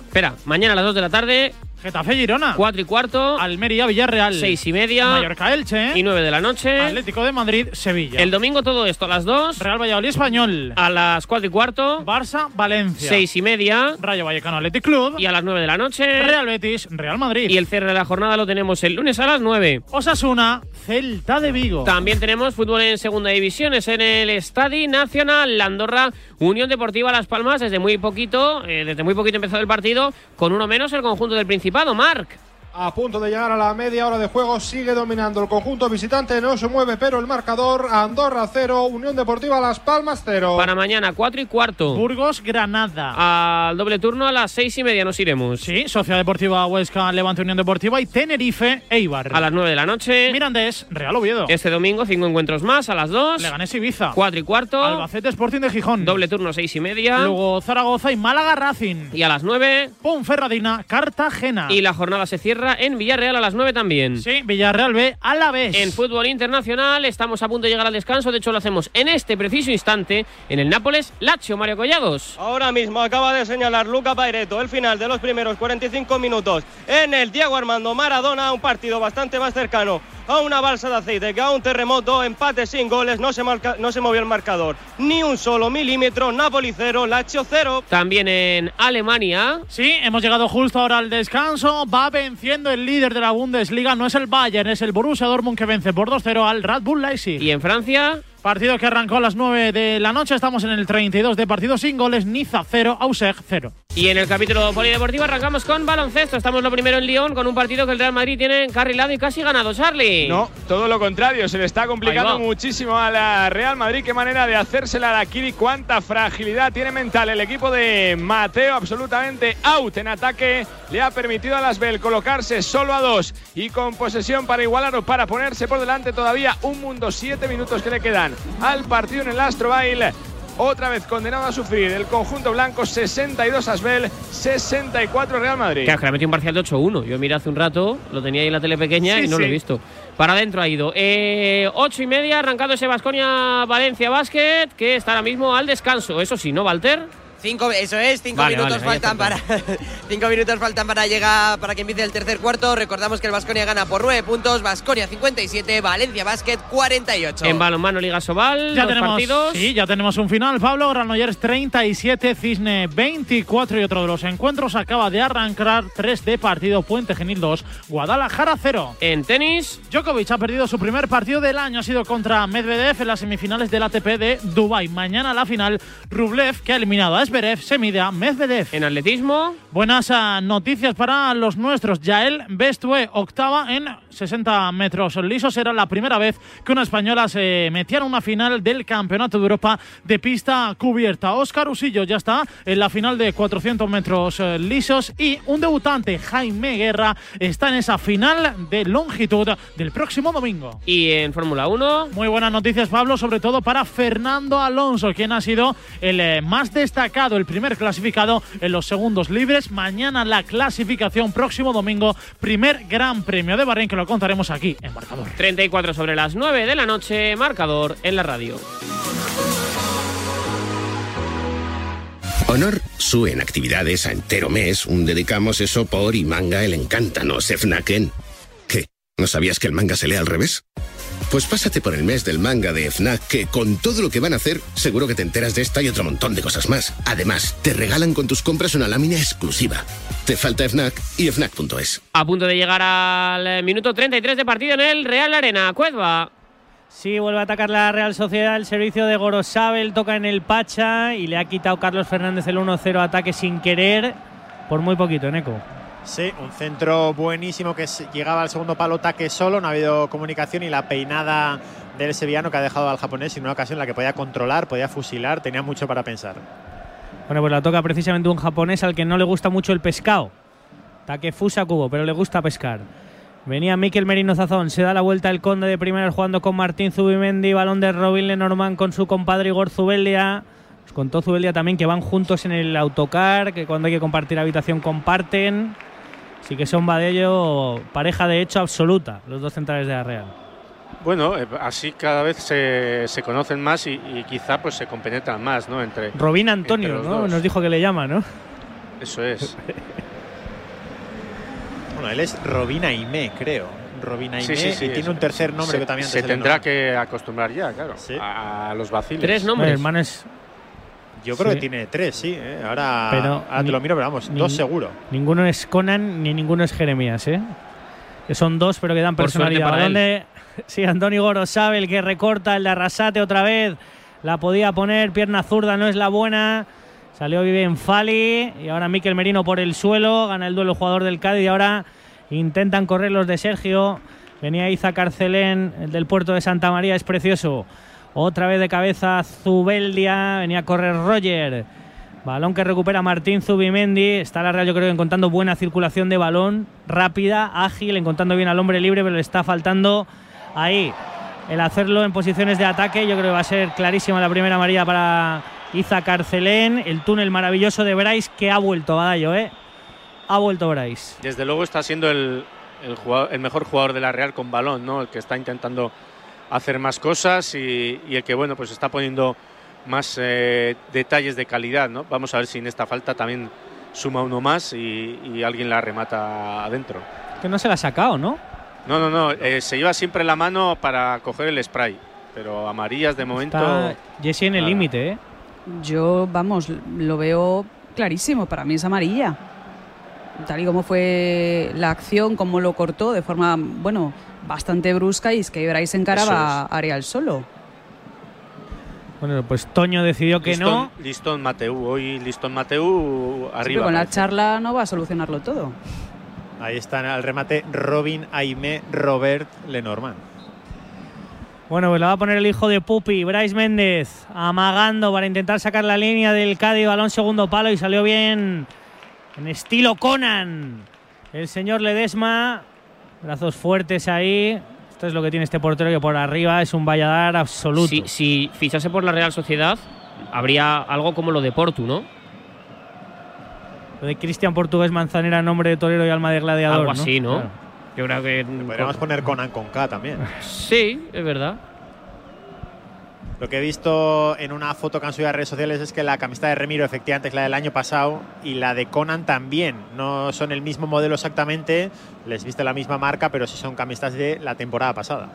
Espera, mañana a las 2 de la tarde, Getafe Girona. 4 y cuarto, Almería Villarreal. 6 y media Mallorca Elche. y 9 de la noche. Atlético de Madrid Sevilla. El domingo todo esto a las 2, Real Valladolid Español. a las 4 y cuarto, Barça Valencia. 6 y media Rayo Vallecano Athletic Club. y a las 9 de la noche. Real Betis Real Madrid. Y el cierre de la jornada lo tenemos el lunes a las 9. Osasuna Celta de Vigo. También tenemos fútbol en segunda división, es en el Estadi Nacional, la Andorra, Unión Deportiva Las Palmas, desde muy poquito, eh, desde muy poquito empezado el partido, con uno menos el conjunto del Principado, Marc. A punto de llegar a la media hora de juego, sigue dominando el conjunto visitante, no se mueve, pero el marcador, Andorra 0, Unión Deportiva Las Palmas 0. Para mañana, 4 y cuarto. Burgos Granada. Al doble turno a las 6 y media nos iremos. Sí, Sociedad Deportiva Huesca Levante Unión Deportiva y Tenerife Eibar. A las 9 de la noche. Mirandés Real Oviedo. Este domingo, cinco encuentros más a las 2. Leganés Ibiza. 4 y cuarto. Albacete Sporting de Gijón. Doble turno, 6 y media. Luego Zaragoza y Málaga Racing. Y a las 9. Ponferradina Cartagena. Y la jornada se cierra en Villarreal a las 9 también. Sí, Villarreal B a la vez. En fútbol internacional estamos a punto de llegar al descanso, de hecho lo hacemos en este preciso instante en el Nápoles Lazio Mario Collados. Ahora mismo acaba de señalar Luca Paireto el final de los primeros 45 minutos en el Diego Armando Maradona, un partido bastante más cercano a una balsa de aceite que a un terremoto, empate sin goles, no se, marca- no se movió el marcador ni un solo milímetro, Napoli 0, Lazio 0. También en Alemania. Sí, hemos llegado justo ahora al descanso. Va venciendo el líder de la Bundesliga. No es el Bayern, es el Borussia Dortmund que vence por 2-0 al Red Bull Leipzig. Y en Francia, Partido que arrancó a las 9 de la noche. Estamos en el 32 de partido sin goles. Niza 0, Auxerre 0. y en el capítulo polideportivo arrancamos con baloncesto. Estamos lo primero en Lyon con un partido que el Real Madrid tiene encarrilado y casi ganado, Charlie. No, todo lo contrario, se le está complicando muchísimo a la Real Madrid. Qué manera de hacérsela a la Kiri, cuánta fragilidad tiene mental el equipo de Mateo, absolutamente out en ataque. Le ha permitido a Lasbel colocarse solo a dos y con posesión para igualar o para ponerse por delante todavía un mundo, siete minutos que le quedan al partido en el Astrobail. Otra vez condenado a sufrir el conjunto blanco, 62 Asbel, 64 Real Madrid. Claro, que le ha metido un parcial de 8-1. Yo miré hace un rato, lo tenía ahí en la tele pequeña Sí, y no lo he visto. Para adentro ha ido. Eh, 8 y media, arrancado ese Vasconia Valencia Basket, que está ahora mismo al descanso. Eso sí, ¿no, Walter? Cinco, eso es, cinco Vale, minutos vale, faltan para (laughs) cinco minutos faltan para llegar para que empiece el tercer cuarto. Recordamos que el Vasconia gana por 9 puntos, Vasconia 57, Valencia Basket 48. En balonmano Liga Sobal, Ya tenemos, partidos. sí, ya tenemos un final. Pablo Granollers 37, Cisne 24 y otro de los encuentros acaba de arrancar 3 de partido Puente Genil 2, Guadalajara 0. En tenis, Djokovic ha perdido su primer partido del año, ha sido contra Medvedev en las semifinales del ATP de Dubai. Mañana la final, Rublev, que ha eliminado a Zverev, se mide a Medvedev. en atletismo, Buenas ah, noticias para los nuestros. Yael Bestue, octava en 60 metros lisos. Era la primera vez que una española se metía en una final del Campeonato de Europa de pista cubierta. Óscar Usillo ya está en la final de 400 metros eh, lisos. Y un debutante, Jaime Guerra, está en esa final de longitud del próximo domingo. y en Fórmula 1, Muy buenas noticias, Pablo, sobre todo para Fernando Alonso, quien ha sido el eh, más destacado, el primer clasificado en los segundos libres. Mañana la clasificación, próximo domingo, primer Gran Premio de Bahrein, que lo contaremos aquí en Marcador. 34 sobre las 9 de la noche, marcador en la radio. Honor su en actividades a entero mes, un dedicamos eso por y manga el encántanos Efnaken. ¿Qué? ¿No sabías que el manga se lee al revés? Pues pásate por el mes del manga de FNAC que con todo lo que van a hacer, seguro que te enteras de esta y otro montón de cosas más. Además, te regalan con tus compras una lámina exclusiva. Te falta FNAC y FNAC.es. A punto de llegar al eh, minuto 33 de partido en el Real Arena. Cuedva. Sí, vuelve a atacar la Real Sociedad. El servicio de Gorosabel toca en el Pacha y le ha quitado Carlos Fernández el 1-0 ataque sin querer por muy poquito, Neco. Sí, un centro buenísimo que llegaba al segundo palo taque solo, no ha habido comunicación y la peinada del sevillano que ha dejado al japonés en una ocasión en la que podía controlar, podía fusilar, tenía mucho para pensar. Bueno, pues la toca precisamente un japonés al que no le gusta mucho el pescado. Taque fusa cubo, pero le gusta pescar. Venía Miquel Merino Zazón, se da la vuelta el conde de primeras jugando con Martín Zubimendi, balón de Robin Lenormand con su compadre Igor Zubeldia. Nos contó Zubeldia también que van juntos en el autocar, que cuando hay que compartir habitación comparten. Así que son va de ello pareja de hecho absoluta, los dos centrales de la Real. Bueno, eh, así cada vez se, se conocen más y, y quizá pues se compenetran más, ¿no? Entre Robin Antonio, entre los ¿no? dos. Nos dijo que le llama, ¿no? Eso es. (laughs) Bueno, él es Robin Aimé, creo. Robin Aimé Sí, sí, sí, y tiene un tercer nombre se, que también se antes tendrá que acostumbrar ya, claro, a, a los vaciles. Tres El hermano es Yo creo Sí. que tiene tres, sí. ¿eh? Ahora, Pero ahora te lo miro, pero vamos, ni- dos seguro. Ninguno es Conan ni ninguno es Jeremías, ¿eh? Que son dos, pero que dan Por personalidad. para (laughs) Sí, Antonio Goro sabe el que recorta el de Arrasate otra vez. La podía poner, pierna zurda, no es la buena. Salió bien Fali y ahora Miquel Merino por el suelo. Gana el duelo el jugador del Cádiz y ahora intentan correr los de Sergio. Venía Iza Carcelén, el del puerto de Santa María, es precioso. Otra vez de cabeza Zubeldia. Venía a correr Roger. Balón que recupera Martín Zubimendi. Está la Real, yo creo, encontrando buena circulación de balón, rápida, ágil, encontrando bien al hombre libre, pero le está faltando ahí el hacerlo en posiciones de ataque. Yo creo que va a ser clarísima la primera María para Iza Carcelén. El túnel maravilloso de Bryce que ha vuelto, Badallo, ¿eh? Ha vuelto Bryce. Desde luego está siendo el, el mejor jugador de la Real con balón, ¿no? El que está intentando hacer más cosas y, y el que, bueno, pues está poniendo más eh, detalles de calidad, ¿no? Vamos a ver si en esta falta también suma uno más y, y alguien la remata adentro. Que no se la ha sacado, ¿no? No, no, no, eh, se lleva siempre la mano para coger el spray, pero amarillas de momento... Está Jesse en el límite, ¿eh? Yo, vamos, lo veo clarísimo. Para mí es amarilla. Tal y como fue la acción, como lo cortó de forma, bueno, bastante brusca y es que Bryce encaraba a Ariel solo. Bueno, pues Toño decidió que Listón, no. Listón Mateu, hoy Listón Mateu Sí, pero arriba. con la charla no va a solucionarlo todo. Ahí están al remate Robin Aimé Robert Lenormand. Bueno, pues la va a poner el hijo de Pupi, Bryce Méndez, amagando para intentar sacar la línea del Cádiz, balón segundo palo y salió bien en estilo Conan. El señor Ledesma, brazos fuertes ahí. Esto es lo que tiene este portero que por arriba es un valladar absoluto. Si, si fichase por la Real Sociedad, habría algo como lo de Portu, ¿no? Lo de Cristian Portugués Manzanera, nombre de torero y alma de gladiador. Algo así, ¿no? Claro. Yo creo que. Podríamos poner Conan con K también. Sí, es verdad. Lo que he visto en una foto que han subido a redes sociales es que la camiseta de Remiro efectivamente es la del año pasado y la de Conan también. No son el mismo modelo exactamente, les viste la misma marca, pero sí son camisetas de la temporada pasada.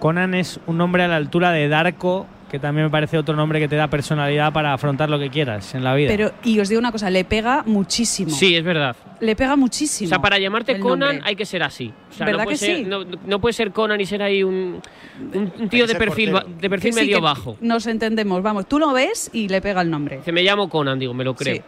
Conan es un nombre a la altura de Darko, que también me parece otro nombre que te da personalidad para afrontar lo que quieras en la vida. Pero, y os digo una cosa, le pega muchísimo. Sí, es verdad. Le pega muchísimo. O sea, para llamarte Conan nombre. hay que ser así. O sea, ¿Verdad no puede que ser, sí? no, no puede ser Conan y ser ahí un, un- un tío de perfil, portero. de perfil Que sí, medio que bajo. Nos entendemos, vamos. Tú lo ves y le pega el nombre. Que me llamo Conan, digo, me lo creo. Sí.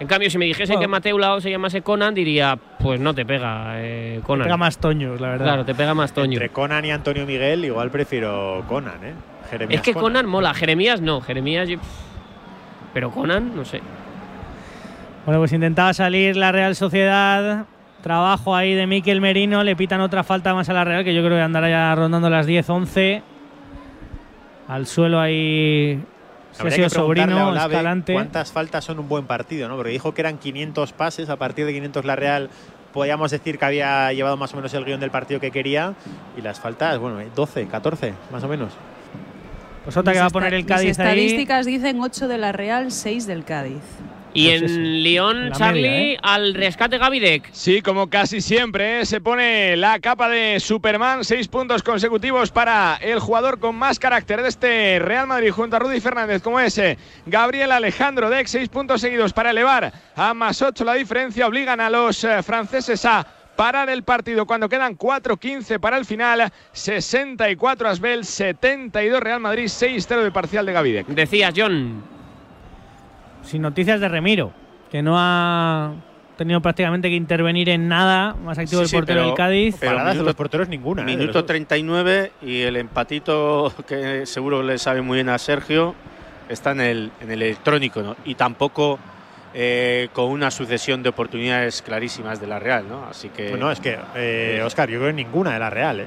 En cambio, si me dijese Bueno. que Mateo Lao se llamase Conan, diría, pues no te pega eh, Conan. Pega más Toños, la verdad. Claro, te pega más Toño. Entre Conan y Antonio Miguel, igual prefiero Conan, ¿eh? Jeremías Es que Conan mola, Jeremías no, Jeremías. yo- Pero Conan, no sé. Bueno, pues intentaba salir la Real Sociedad. Trabajo ahí de Miquel Merino. Le pitan otra falta más a la Real, que yo creo que andará ya rondando las 10-11. Al suelo ahí. Habría que preguntarle a sobrino, Olave Escalante. ¿Cuántas faltas son un buen partido? ¿no? Porque dijo que eran 500 pases, a partir de 500 la Real podíamos decir que había llevado más o menos el guion del partido que quería y las faltas, bueno, 12, 14, más o menos. Pues otra que va a Mis poner el mis Cádiz ahí. estadísticas dicen 8 de la Real, 6 del Cádiz. Y Pues en eso, Lyon, Charlie, media, ¿eh? al rescate Gavidec. Sí, como casi siempre, ¿eh? se pone la capa de Superman. Seis puntos consecutivos para el jugador con más carácter de este Real Madrid junto a Rudy Fernández, como ese Gabriel Alejandro Deck. Seis puntos seguidos para elevar a más ocho la diferencia. Obligan a los eh, franceses a parar el partido cuando quedan 4-15 para el final. 64 Asbel, 72 Real Madrid, 6-0 de parcial de Gavidec. Decías, John. Sin noticias de Remiro, que no ha tenido prácticamente que intervenir en nada. Más activo Sí, el sí, portero pero- del Cádiz. pero Paradas de los porteros ninguna. ¿eh? Minuto dos. 39 y el empatito que seguro le sabe muy bien a Sergio está en el, en el electrónico ¿no? y tampoco eh, con una sucesión de oportunidades clarísimas de la Real. ¿no? Así que Bueno, es que, eh, Oscar, yo creo que ninguna de la Real. ¿eh?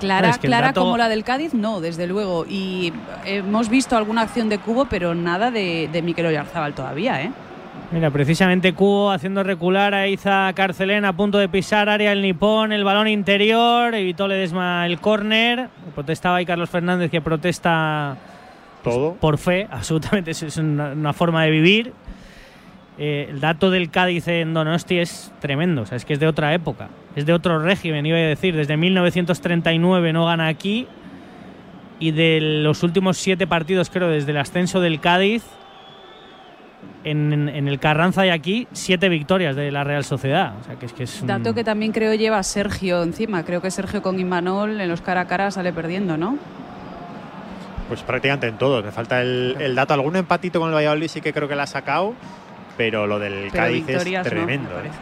Clara, Es que clara dato- como la del Cádiz, no, desde luego. Y hemos visto alguna acción de Cubo, pero nada de, de Mikel Oyarzábal todavía, ¿eh? Mira, precisamente Cubo haciendo recular a Iza Carcelén a punto de pisar área el nipón, el balón interior, evitó Ledesma el córner. Protestaba ahí Carlos Fernández que protesta pues, Todo. por fe, (laughs) absolutamente, es- es una, una forma de vivir. Eh, el dato del Cádiz en Donosti es tremendo, o sea, es que es de otra época, es de otro régimen, iba a decir, desde 1939 no gana aquí y de los últimos siete partidos, creo, desde el ascenso del Cádiz, en, en el Carranza y aquí, siete victorias de la Real Sociedad. O sea, que es que es un- Dato que también creo lleva Sergio encima. Creo que Sergio con Imanol en los cara a cara sale perdiendo, ¿no? Pues prácticamente en todo. Me falta el, el dato. Algún empatito con el Valladolid sí que creo que la ha sacado, pero lo del Pero Cádiz es no, tremendo. ¿eh? parece.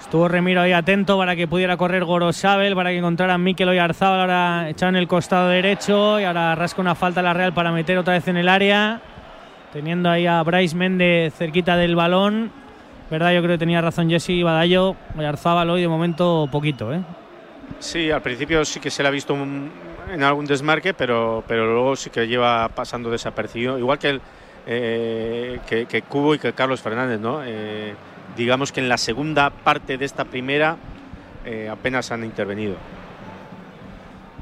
Estuvo Remiro ahí atento para que pudiera correr Gorosabel, para que encontrara Mikel Oyarzábal, ahora echado en el costado derecho y ahora rasca una falta a la Real para meter otra vez en el área, teniendo ahí a Bryce Méndez cerquita del balón. Verdad, yo creo que tenía razón Jesse Badallo, Oyarzábal hoy de momento poquito, ¿eh? Sí, al principio sí que se le ha visto un- en algún desmarque, pero, pero luego sí que lleva pasando desapercibido. Igual que, el, eh, que, Cubo y que Carlos Fernández, ¿no? Eh, digamos que en la segunda parte de esta primera eh, apenas han intervenido.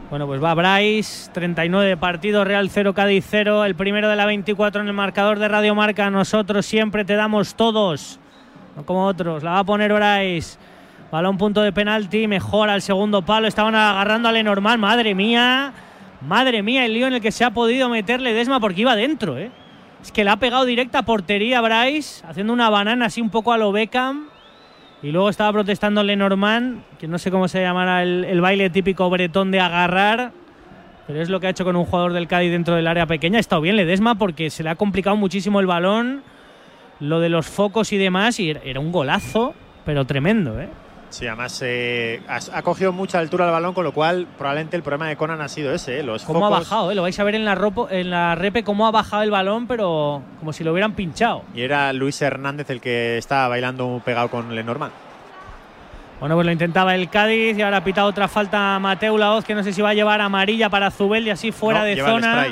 Bueno, pues va Bryce, 39 partidos, Real 0, Cádiz 0, el primero de la 24 en el marcador de Radio Marca. Nosotros siempre te damos todos, no como otros. La va a poner Bryce. Balón punto de penalti, mejora el segundo palo. Estaban agarrando a Lenormand, madre mía. Madre mía, el lío en el que se ha podido meterle Desma porque iba dentro, ¿eh? Es que le ha pegado directa a portería Bryce, haciendo una banana así un poco a lo Beckham. Y luego estaba protestando Lenormand, que no sé cómo se llamará el, el baile típico bretón de agarrar, pero es lo que ha hecho con un jugador del Cádiz dentro del área pequeña. Ha estado bien Ledesma porque se le ha complicado muchísimo el balón, lo de los focos y demás, y era un golazo, pero tremendo, ¿eh? Sí, además eh, ha, cogido mucha altura el balón, con lo cual probablemente el problema de Conan ha sido ese. ¿eh? Los Cómo ha bajado, ¿eh? Lo vais a ver en la, ropo- en la repe, cómo ha bajado el balón, pero como si lo hubieran pinchado. Y era Luis Hernández el que estaba bailando pegado con Lenormand. Bueno, pues lo intentaba el Cádiz y ahora ha pitado otra falta a Mateo Laoz, que no sé si va a llevar amarilla para Zubel y así fuera No, de lleva zona.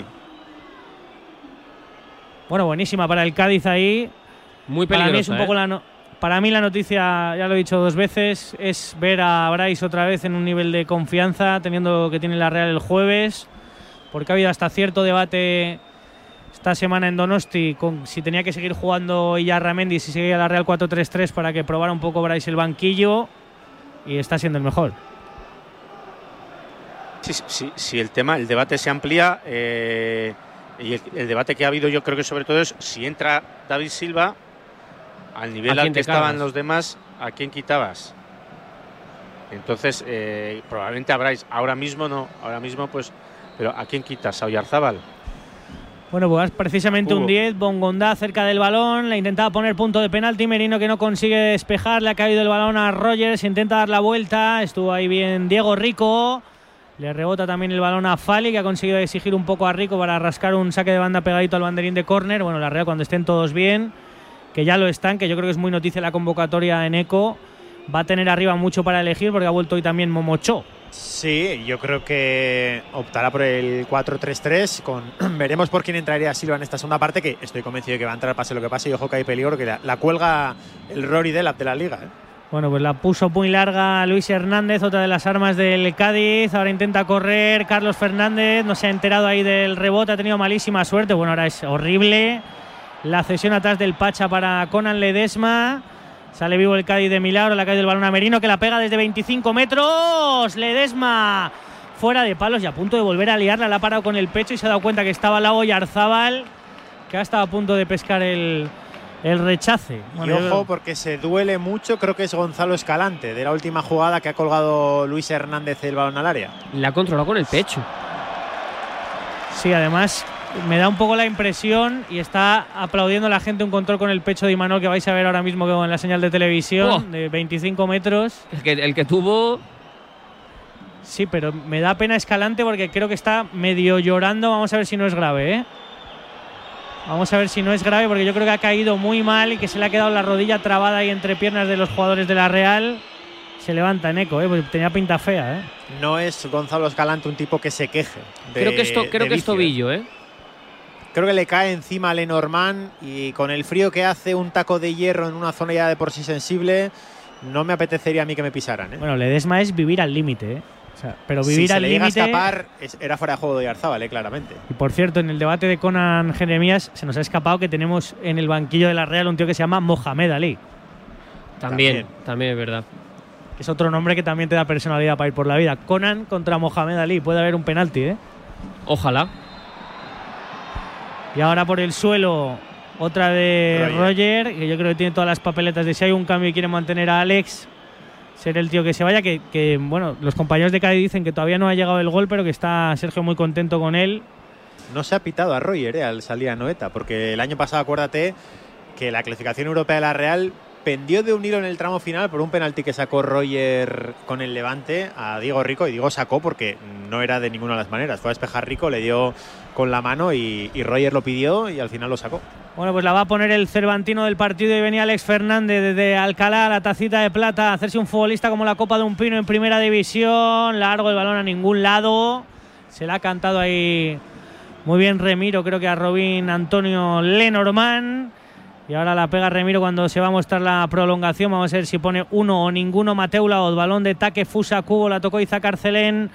Bueno, buenísima para el Cádiz ahí. Muy Para mí es peligrosa, un poco ¿eh? la no- para mí la noticia, ya lo he dicho dos veces, es ver a Bryce otra vez en un nivel de confianza, teniendo que tiene la Real el jueves, porque ha habido hasta cierto debate esta semana en Donosti con si tenía que seguir jugando Iyarramendi si seguía la Real 4-3-3 para que probara un poco Bryce el banquillo y está siendo el mejor. Sí, sí, sí, el tema, el debate se amplía eh, y el debate que ha habido yo creo que sobre todo es si entra David Silva al nivel ¿A al que estaban los demás, ¿a quién quitabas? Entonces, eh, probablemente Bryce, ahora mismo no, ahora mismo pues, pero ¿a quién quitas? ¿A Oyarzábal? Bueno, pues precisamente un Hugo. 10, Bongondá cerca del balón, le intentaba poner punto de penalti, Merino que no consigue despejar, le ha caído el balón a Rogers, intenta dar la vuelta, estuvo ahí bien Diego Rico, le rebota también el balón a Fali que ha conseguido exigir un poco a Rico para rascar un saque de banda pegadito al banderín de córner, bueno, la Real cuando estén todos bien, que ya lo están, que yo creo que es muy noticia la convocatoria en ECO, va a tener arriba mucho para elegir porque ha vuelto hoy también Momocho. Sí, yo creo que optará por el 4-3-3. Con... (clears throat) Veremos por quién entraría Silva en esta segunda parte, que estoy convencido de que va a entrar pase lo que pase. Y ojo que hay peligro, que la, la cuelga el Rory Delap de la liga. ¿eh? Bueno, pues la puso muy larga Luis Hernández, otra de las armas del Cádiz. Ahora intenta correr Carlos Fernández, no se ha enterado ahí del rebote, ha tenido malísima suerte. Bueno, ahora es horrible. La cesión atrás del Pacha para Conan Ledesma. Sale vivo el Cádiz de Milagro, la calle del balón a Merino que la pega desde 25 metros. Ledesma fuera de palos y a punto de volver a liarla. La ha parado con el pecho y se ha dado cuenta que estaba al lado Yarzábal, que ha estado a punto de pescar el, el rechace. y ojo, porque se duele mucho, creo que es Gonzalo Escalante, de la última jugada que ha colgado Luis Hernández el balón al área. La ha controlado con el pecho. Sí, además me da un poco la impresión y está aplaudiendo la gente un control con el pecho de Imanol que vais a ver ahora mismo en la señal de televisión Oh. de 25 metros. El que, el que tuvo. Sí, pero me da pena Escalante porque creo que está medio llorando. Vamos a ver si no es grave, ¿eh? Vamos a ver si no es grave porque yo creo que ha caído muy mal y que se le ha quedado la rodilla trabada ahí entre piernas de los jugadores de la Real. Se levanta en eco, ¿eh? Porque tenía pinta fea, ¿eh? No es Gonzalo Escalante un tipo que se queje. de- creo que, esto, creo de que es vicio. tobillo, ¿eh? Creo que le cae encima a Lenormand y con el frío que hace un taco de hierro en una zona ya de por sí sensible, no me apetecería a mí que me pisaran. ¿eh? Bueno, Ledesma es vivir al límite, ¿eh? O sea, pero si vivir se al le llega a límite. escapar, es- era fuera de juego de Yarzábal, ¿eh? claramente. Y por cierto, en el debate de Conan Jeremías se nos ha escapado que tenemos en el banquillo de la Real un tío que se llama Mohamed Ali, También, también, es verdad. que es otro nombre que también te da personalidad para ir por la vida. Conan contra Mohamed Ali, puede haber un penalti, ¿eh? Ojalá. Y ahora por el suelo, otra de Roger. Roger, que yo creo que tiene todas las papeletas de si hay un cambio y quiere mantener a Alex, ser el tío que se vaya. Que, que, bueno, los compañeros de Cádiz dicen que todavía no ha llegado el gol, pero que está Sergio muy contento con él. No se ha pitado a Roger ¿eh? al salir a Noeta, porque el año pasado, acuérdate, que la clasificación europea de la Real pendió de un hilo en el tramo final por un penalti que sacó Roger con el Levante a Diego Rico. Y digo sacó porque no era de ninguna de las maneras. Fue a despejar Rico, le dio con la mano y, Roger lo pidió y al final lo sacó. Bueno, pues la va a poner el Cervantino del partido y venía Alex Fernández desde Alcalá, la tacita de plata, hacerse un futbolista como la Copa de un Pino en primera división. Largo el balón a ningún lado. Se la ha cantado ahí muy bien Remiro, creo que a Robin Antonio Lenormand. Y ahora la pega Remiro cuando se va a mostrar la prolongación. Vamos a ver si pone uno o ninguno. Mateu Laoz, balón de taque, Fusa Cubo, la tocó Isaac Arcelén.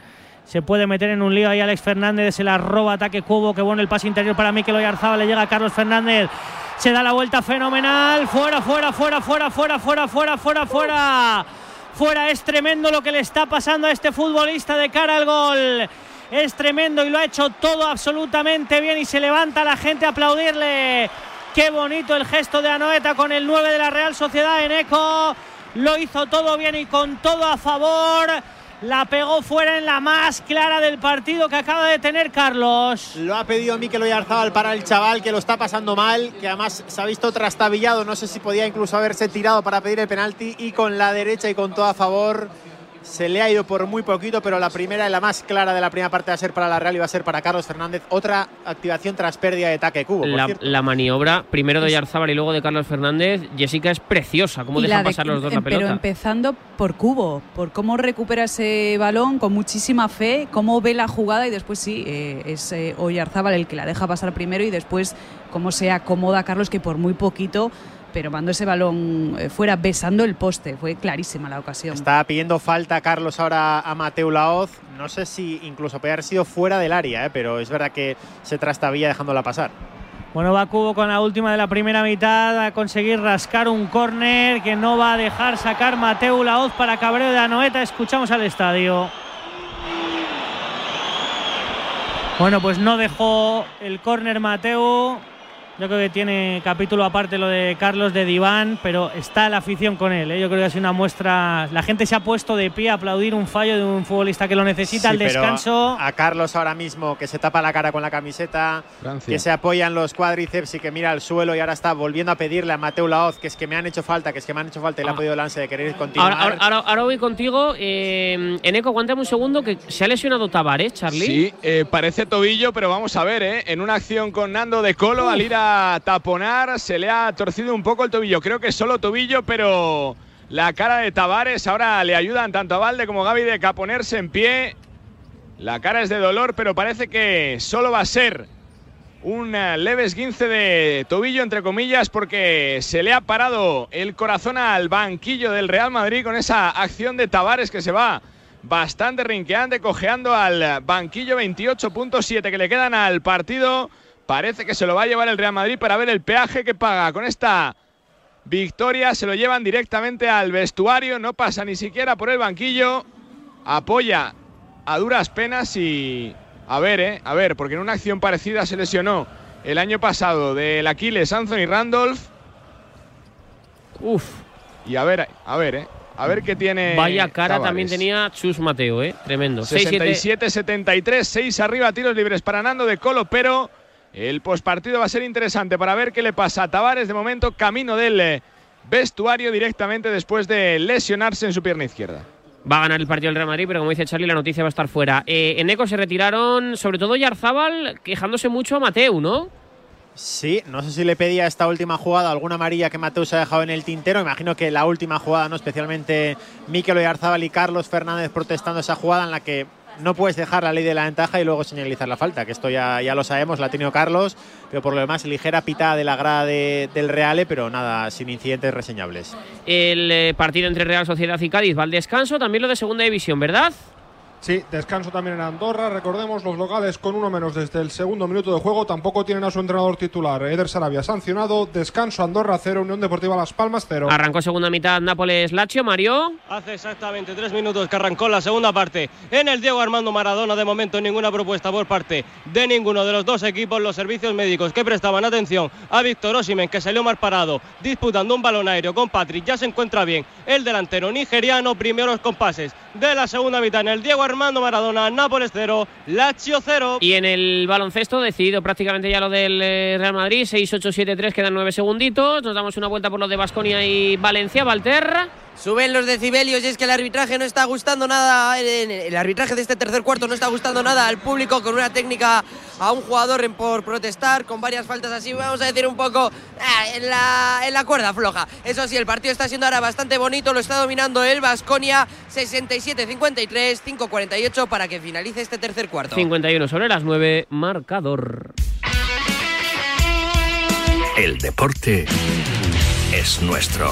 Se puede meter en un lío ahí Alex Fernández, se la roba ataque Cubo, que bueno el pase interior para Mikel Oyarzabal, le llega a Carlos Fernández. Se da la vuelta fenomenal. Fuera, fuera, fuera, fuera, fuera, fuera, fuera, fuera, fuera. Fuera, es tremendo lo que le está pasando a este futbolista de cara al gol. Es tremendo y lo ha hecho todo absolutamente bien y se levanta la gente a aplaudirle. Qué bonito el gesto de Anoeta con el 9 de la Real Sociedad en eco. Lo hizo todo bien y con todo a favor. La pegó fuera en la más clara del partido que acaba de tener Carlos. Lo ha pedido Mikel Oyarzabal para el chaval que lo está pasando mal, que además se ha visto trastabillado, no sé si podía incluso haberse tirado para pedir el penalti y con la derecha y con todo a favor se le ha ido por muy poquito, pero la primera y la más clara de la primera parte va a ser para la Real y va a ser para Carlos Fernández. Otra activación tras pérdida de ataque cubo. por La, la maniobra, primero de Yarzábal y luego de Carlos Fernández, Jessica es preciosa. ¿Cómo la de- pasar los dos la em- Pero pelota? empezando por Cubo, por cómo recupera ese balón con muchísima fe, cómo ve la jugada y después sí, eh, es eh, Oyarzábal el que la deja pasar primero y después cómo se acomoda Carlos que por muy poquito, pero mando ese balón eh, fuera besando el poste. Fue clarísima la ocasión. Está pidiendo falta Carlos ahora a Mateu Laoz. No sé si incluso puede haber sido fuera del área, ¿eh? pero es verdad que se trastabilla dejándola pasar. Bueno, va Cubo con la última de la primera mitad a conseguir rascar un córner que no va a dejar sacar Mateu Laoz para cabreo de Anoeta. Escuchamos al estadio. Bueno, pues no dejó el córner Mateu. Yo creo que tiene capítulo aparte lo de Carlos de Diván, pero está la afición con él. ¿eh? Yo creo que ha sido una muestra. La gente se ha puesto de pie a aplaudir un fallo de un futbolista que lo necesita Sí, al pero descanso. A Carlos ahora mismo, que se tapa la cara con la camiseta, Francia. que se apoya en los cuádriceps y que mira al suelo y ahora está volviendo a pedirle a Mateu Laoz que es que me han hecho falta, que es que me han hecho falta y le ha podido Lance de querer continuar. Ahora, ahora, ahora- ahora voy contigo. Eh, Eneco, aguántame un segundo que se ha lesionado Tavares, Charlie. Sí, eh, parece tobillo, pero vamos a ver, ¿eh? En una acción con Nando de Colo, al ir a taponar, se le ha torcido un poco el tobillo. Creo que solo tobillo, pero la cara de Tavares ahora le ayudan tanto a Valde como a Gaby de a ponerse en pie. La cara es de dolor, pero parece que solo va a ser un eh, leve esguince de tobillo, entre comillas, porque se le ha parado el corazón al banquillo del Real Madrid con esa acción de Tavares que se va bastante rinqueante, cojeando al banquillo 28.7 que le quedan al partido. Parece que se lo va a llevar el Real Madrid para ver el peaje que paga. Con esta victoria se lo llevan directamente al vestuario, no pasa ni siquiera por el banquillo, apoya a duras penas y a ver, eh, a ver, porque en una acción parecida se lesionó el año pasado del Aquiles Anthony Randolph. Uf. Y a ver, a ver, eh. A ver qué tiene. Vaya cara Tavares. también tenía Chus Mateo, ¿eh? Tremendo. 67-73, 6 arriba, tiros libres para Nando de Colo, pero el postpartido va a ser interesante para ver qué le pasa a Tavares. De momento, camino del eh, vestuario directamente después de lesionarse en su pierna izquierda. Va a ganar el partido del Real Madrid, pero como dice Charlie, la noticia va a estar fuera. Eh, en Eco se retiraron, sobre todo Yarzábal, quejándose mucho a Mateu, ¿no? Sí, no sé si le pedía esta última jugada alguna amarilla que Mateus ha dejado en el tintero. Imagino que la última jugada, no especialmente Mikel Oyarzábal y Carlos Fernández protestando esa jugada en la que no puedes dejar la ley de la ventaja y luego señalizar la falta, que esto ya, ya lo sabemos, la ha tenido Carlos, pero por lo demás ligera pitada de la grada de- del Reale, pero nada, sin incidentes reseñables. El eh, partido entre Real Sociedad y Cádiz va al descanso, también lo de segunda división, ¿verdad? Sí, descanso también en Andorra. Recordemos, los locales con uno menos desde el segundo minuto de juego tampoco tienen a su entrenador titular. Eder Sarabia sancionado. Descanso Andorra 0, Unión Deportiva Las Palmas 0. Arrancó segunda mitad Nápoles-Lazio, Mario. Hace exactamente tres minutos que arrancó la segunda parte en el Diego Armando Maradona. De momento ninguna propuesta por parte de ninguno de los dos equipos. Los servicios médicos que prestaban atención a Víctor Osimen, que salió mal parado disputando un balón aéreo con Patrick. Ya se encuentra bien el delantero nigeriano. Primeros compases de la segunda mitad en el Diego Armando Maradona. Nápoles 0, Lazio 0. Y en el baloncesto, decidido prácticamente ya lo del eh, Real Madrid, 6-8-7-3, quedan nueve segunditos. Nos damos una vuelta por los de Basconia y Valencia, Valter. Suben los decibelios y es que el arbitraje no está gustando nada, en- el arbitraje de este tercer cuarto no está gustando nada al público con una técnica a un jugador en- por protestar, con varias faltas así, vamos a decir un poco ah, en, la, en la cuerda floja. Eso sí, el partido está siendo ahora bastante bonito, lo está dominando el Vasconia 67-53, 5-48 para que finalice este tercer cuarto. 51 sobre las 9, marcador. El deporte es nuestro.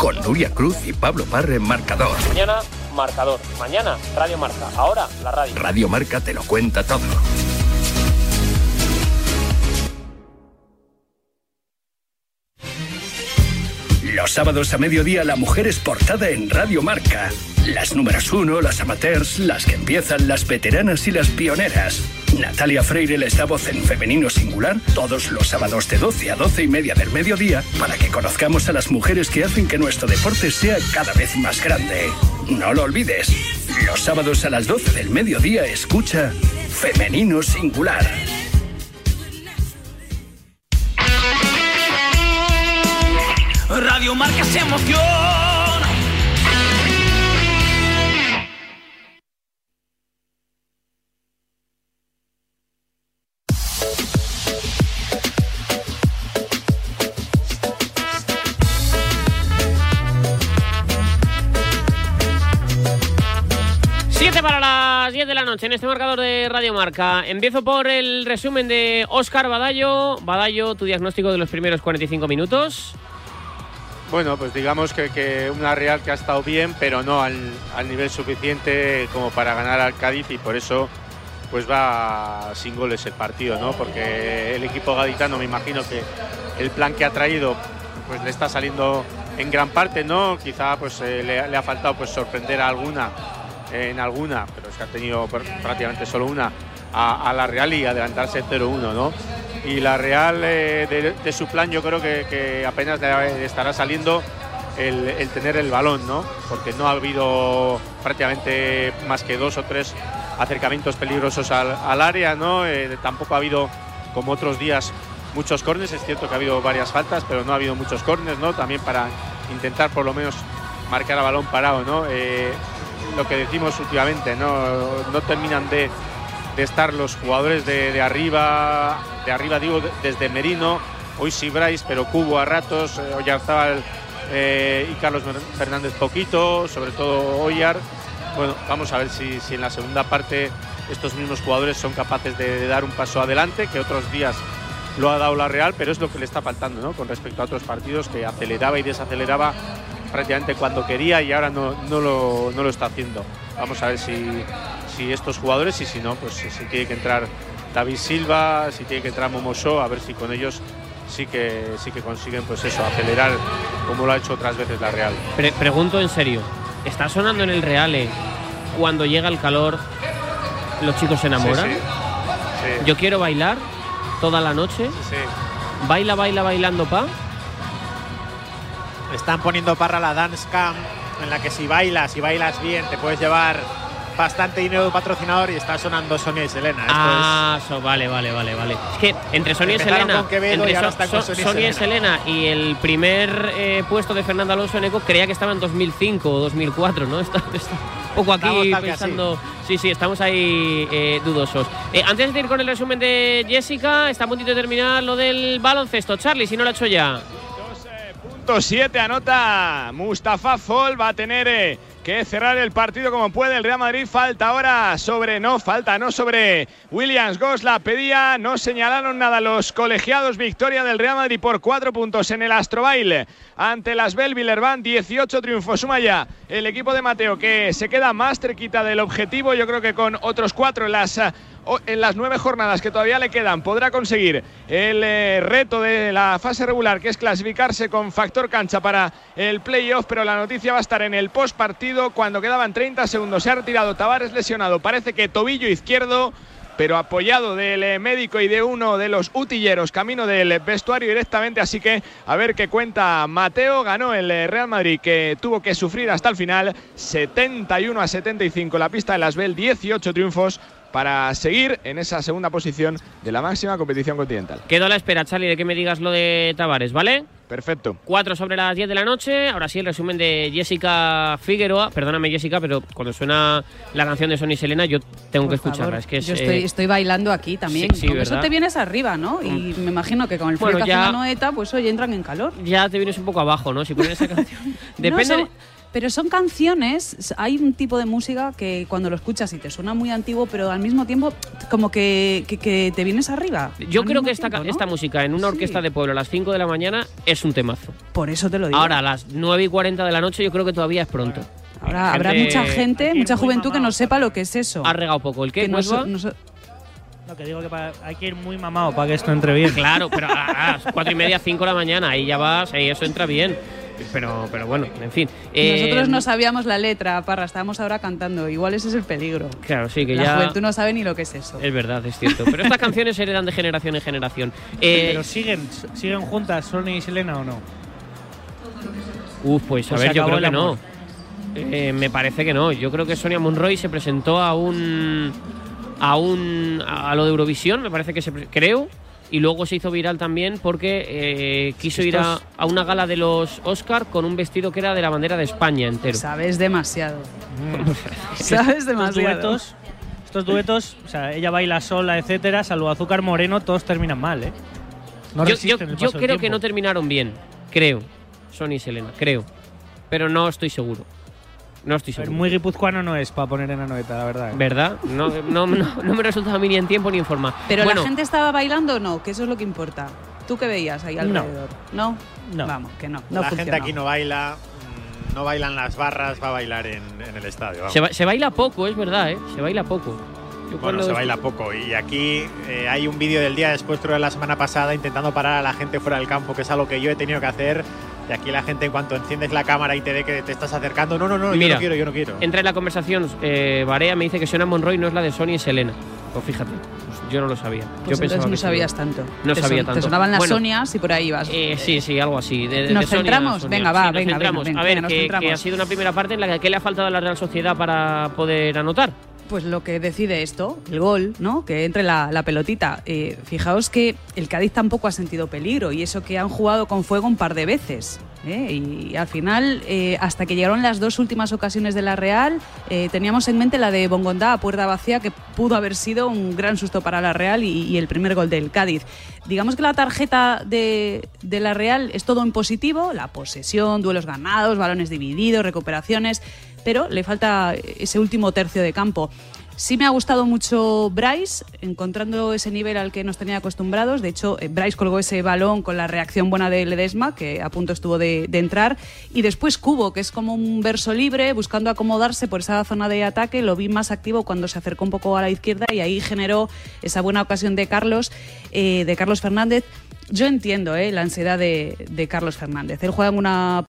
con Nuria Cruz y Pablo Parre en Marcador. Mañana, marcador. Mañana, Radio Marca. Ahora, la radio. Radio Marca te lo cuenta todo. Los sábados a mediodía la mujer es portada en Radio Marca. Las números uno, las amateurs, las que empiezan, las veteranas y las pioneras. Natalia Freire les da voz en femenino singular todos los sábados de 12 a 12 y media del mediodía para que conozcamos a las mujeres que hacen que nuestro deporte sea cada vez más grande. No lo olvides, los sábados a las 12 del mediodía escucha Femenino Singular. Radio Marca se emoción. Noche en este marcador de Radio Marca. Empiezo por el resumen de Óscar Badallo. Badallo, tu diagnóstico de los primeros 45 minutos. Bueno, pues digamos que, que una Real que ha estado bien, pero no al, al nivel suficiente como para ganar al Cádiz y por eso pues va sin goles el partido, ¿no? Porque el equipo gaditano me imagino que el plan que ha traído pues le está saliendo en gran parte, ¿no? Quizá pues eh, le, le ha faltado pues sorprender a alguna en alguna, pero es que ha tenido pr- prácticamente solo una a, a la Real y adelantarse 0-1, ¿no? Y la Real eh, de, de su plan yo creo que, que apenas le estará saliendo el, el tener el balón, ¿no? Porque no ha habido prácticamente más que dos o tres acercamientos peligrosos al, al área, ¿no? Eh, tampoco ha habido como otros días muchos córneres. Es cierto que ha habido varias faltas, pero no ha habido muchos córneres, ¿no? También para intentar por lo menos marcar a balón parado, ¿no? Eh, lo que decimos últimamente, ¿no? No terminan de, de estar los jugadores de, de arriba, de arriba digo de- desde Merino, hoy sí Bryce, pero Cubo a ratos, eh, eh, y Carlos Fernández poquito, sobre todo Oyar. Bueno, vamos a ver si, si en la segunda parte estos mismos jugadores son capaces de, de dar un paso adelante, que otros días lo ha dado la Real, pero es lo que le está faltando, ¿no? Con respecto a otros partidos que aceleraba y desaceleraba prácticamente cuando quería y ahora no, no, lo, no lo está haciendo. Vamos a ver si, si estos jugadores y si no, pues si, si tiene que entrar David Silva, si tiene que entrar Momoso, a ver si con ellos sí que sí que consiguen pues eso, acelerar como lo ha hecho otras veces la Real. Pre- pregunto en serio, ¿está sonando en el Reale cuando llega el calor los chicos se enamoran? Sí, sí. Sí. Yo quiero bailar toda la noche. Baila, baila, bailando pa. Están poniendo parra la Dance Cam, en la que si bailas, si bailas bien, te puedes llevar bastante dinero de patrocinador y está sonando Sonia y Selena. Esto Ah, so- vale, vale, vale, vale. Es que entre Sonia y Selena, entre y ahora So- están con So- Sonia y Sonia y Selena y el primer eh, puesto de Fernando Alonso en Eco creía que estaba en 2005 o 2004, ¿no? (laughs) Está, está un poco aquí pensando. Sí, sí, estamos ahí eh, dudosos. Eh, antes de ir con el resumen de Jessica, está a puntito de terminar lo del baloncesto. Charlie, si no lo ha hecho ya. Punto 7 anota Mustafa Fall. Va a tener eh, que cerrar el partido como puede el Real Madrid. Falta ahora sobre, no, falta no sobre Williams Goss. La pedía, no señalaron nada los colegiados. Victoria del Real Madrid por cuatro puntos en el Astrobaile ante las Belvillerban. 18 triunfos. Suma ya el equipo de Mateo que se queda más cerquita del objetivo. Yo creo que con otros cuatro en las en las nueve jornadas que todavía le quedan podrá conseguir el eh, reto de la fase regular, que es clasificarse con factor cancha para el playoff, pero la noticia va a estar en el post partido cuando quedaban 30 segundos. Se ha retirado Tavares lesionado, parece que tobillo izquierdo. Pero apoyado del eh, médico y de uno de los utilleros, camino del vestuario directamente. Así que a ver qué cuenta Mateo. Ganó el eh, Real Madrid que tuvo que sufrir hasta el final. 71 a 75 la pista de Las Bell, 18 triunfos para seguir en esa segunda posición de la máxima competición continental. Quedo a la espera, Charlie, de que me digas lo de Tavares, ¿vale? Perfecto. 4 sobre las 10 de la noche. Ahora sí, el resumen de Jessica Figueroa. Perdóname, Jessica, pero cuando suena la canción de Sony Selena, yo tengo que escucharla. favor. Es que es, Yo estoy, eh, estoy bailando aquí también. sí, Con eso te vienes arriba, ¿no? Y me imagino que con el frío Bueno, que ya- hace la noeta, pues hoy entran en calor. ya te vienes un poco abajo, ¿no? Si pones esa (laughs) canción. Depende. No, son- pero son canciones, hay un tipo de música que cuando lo escuchas y te suena muy antiguo, pero al mismo tiempo como que, que- que te vienes arriba. Yo creo que esta, tiempo, ¿no? esta música en una orquesta de pueblo a las 5 de la mañana es un temazo. Por eso te lo digo. Ahora, a las 9 y 40 de la noche, yo creo que todavía es pronto. Ahora habrá Gente- mucha gente, mucha juventud que no sepa lo que es eso. Ha regado poco. ¿El qué? Que no so- no so- Lo que digo que pa- hay que ir muy mamado para que esto entre bien. Claro, pero a las 4 y media, 5 de la mañana, ahí ya vas, ahí eso entra bien. Pero, pero bueno, en fin. Eh, Nosotros no sabíamos la letra, Parra, estábamos ahora cantando. Igual ese es el peligro. Claro, sí, que la ya. juventud no sabe ni lo que es eso. Es verdad, es cierto. Pero estas (laughs) canciones se heredan de generación en generación. Eh, Pero siguen, siguen juntas Sony y Selena o no? Uf, pues a Pues ver, yo creo que no. Eh, me parece que no. Yo creo que Sonia Monroy se presentó a un. a un. a lo de Eurovisión, me parece que se. creo. Y luego se hizo viral también porque eh, quiso ir a, Estos- a una gala de los Oscar con un vestido que era de la bandera de España entero. Sabes demasiado. Que (laughs) Sabes estos demasiado. duetos, estos duetos, o sea, ella baila sola, etcétera, salvo Azúcar Moreno, todos terminan mal, ¿eh? No yo creo que no terminaron bien. Creo. Sonia y Selena, creo. Pero no estoy seguro. No estoy Pero seguro. muy guipuzcoano no es para poner en la noeta, la verdad. ¿eh? ¿Verdad? No, no, no, no me resulta a mí ni en tiempo ni en forma. Pero bueno, la gente estaba bailando o no, que eso es lo que importa. ¿Tú qué veías ahí No. alrededor? ¿No? No. Vamos, que no. no la gente funcionó. aquí no baila, mm, no bailan las barras, va a bailar en, en el estadio. vamos. se, ba- se baila poco, es verdad, ¿eh? Se baila poco. Yo Bueno, se baila poco. Y aquí eh, hay un vídeo del día después, creo de la semana pasada, intentando parar a la gente fuera del campo, que es algo que yo he tenido que hacer. Y aquí la gente, en cuanto enciendes la cámara y te ve que te estás acercando, no, no, no, yo no quiero, yo no quiero. Entra en la conversación, eh, Barea me dice que Sonia Monroy no es la de Sony y Selena. Pues fíjate, pues yo no lo sabía. Pues yo pensaba entonces no que sabías tanto. No Te sabía son- tanto. Te sonaban las Bueno, Sonias y por ahí vas. Eh, sí, sí, algo así. De, de- ¿Nos de a centramos? Sonia. Venga, va, Sí, nos venga, centramos. venga, a venga, ver, nos que, ha sido una primera parte en la que ¿qué le ha faltado a la Real Sociedad para poder anotar. Pues lo que decide esto, el gol, ¿no? Que entre la, pelotita. Eh, fijaos que el Cádiz tampoco ha sentido peligro y eso que han jugado con fuego un par de veces. ¿eh? Y al final, eh, hasta que llegaron las dos últimas ocasiones de la Real, teníamos en mente la de Bongondá a puerta vacía, que pudo haber sido un gran susto para la Real y, y el primer gol del Cádiz. Digamos que la tarjeta de, de la Real es todo en positivo, la posesión, duelos ganados, balones divididos, recuperaciones, pero le falta ese último tercio de campo. Sí me ha gustado mucho Bryce, encontrando ese nivel al que nos tenía acostumbrados. De hecho, eh, Bryce colgó ese balón con la reacción buena de Ledesma, que a punto estuvo de, entrar. Y después Cubo, que es como un verso libre, buscando acomodarse por esa zona de ataque. Lo vi más activo cuando se acercó un poco a la izquierda y ahí generó esa buena ocasión de Carlos, eh, de Carlos Fernández. Yo entiendo eh, la ansiedad de, de Carlos Fernández. Él juega en una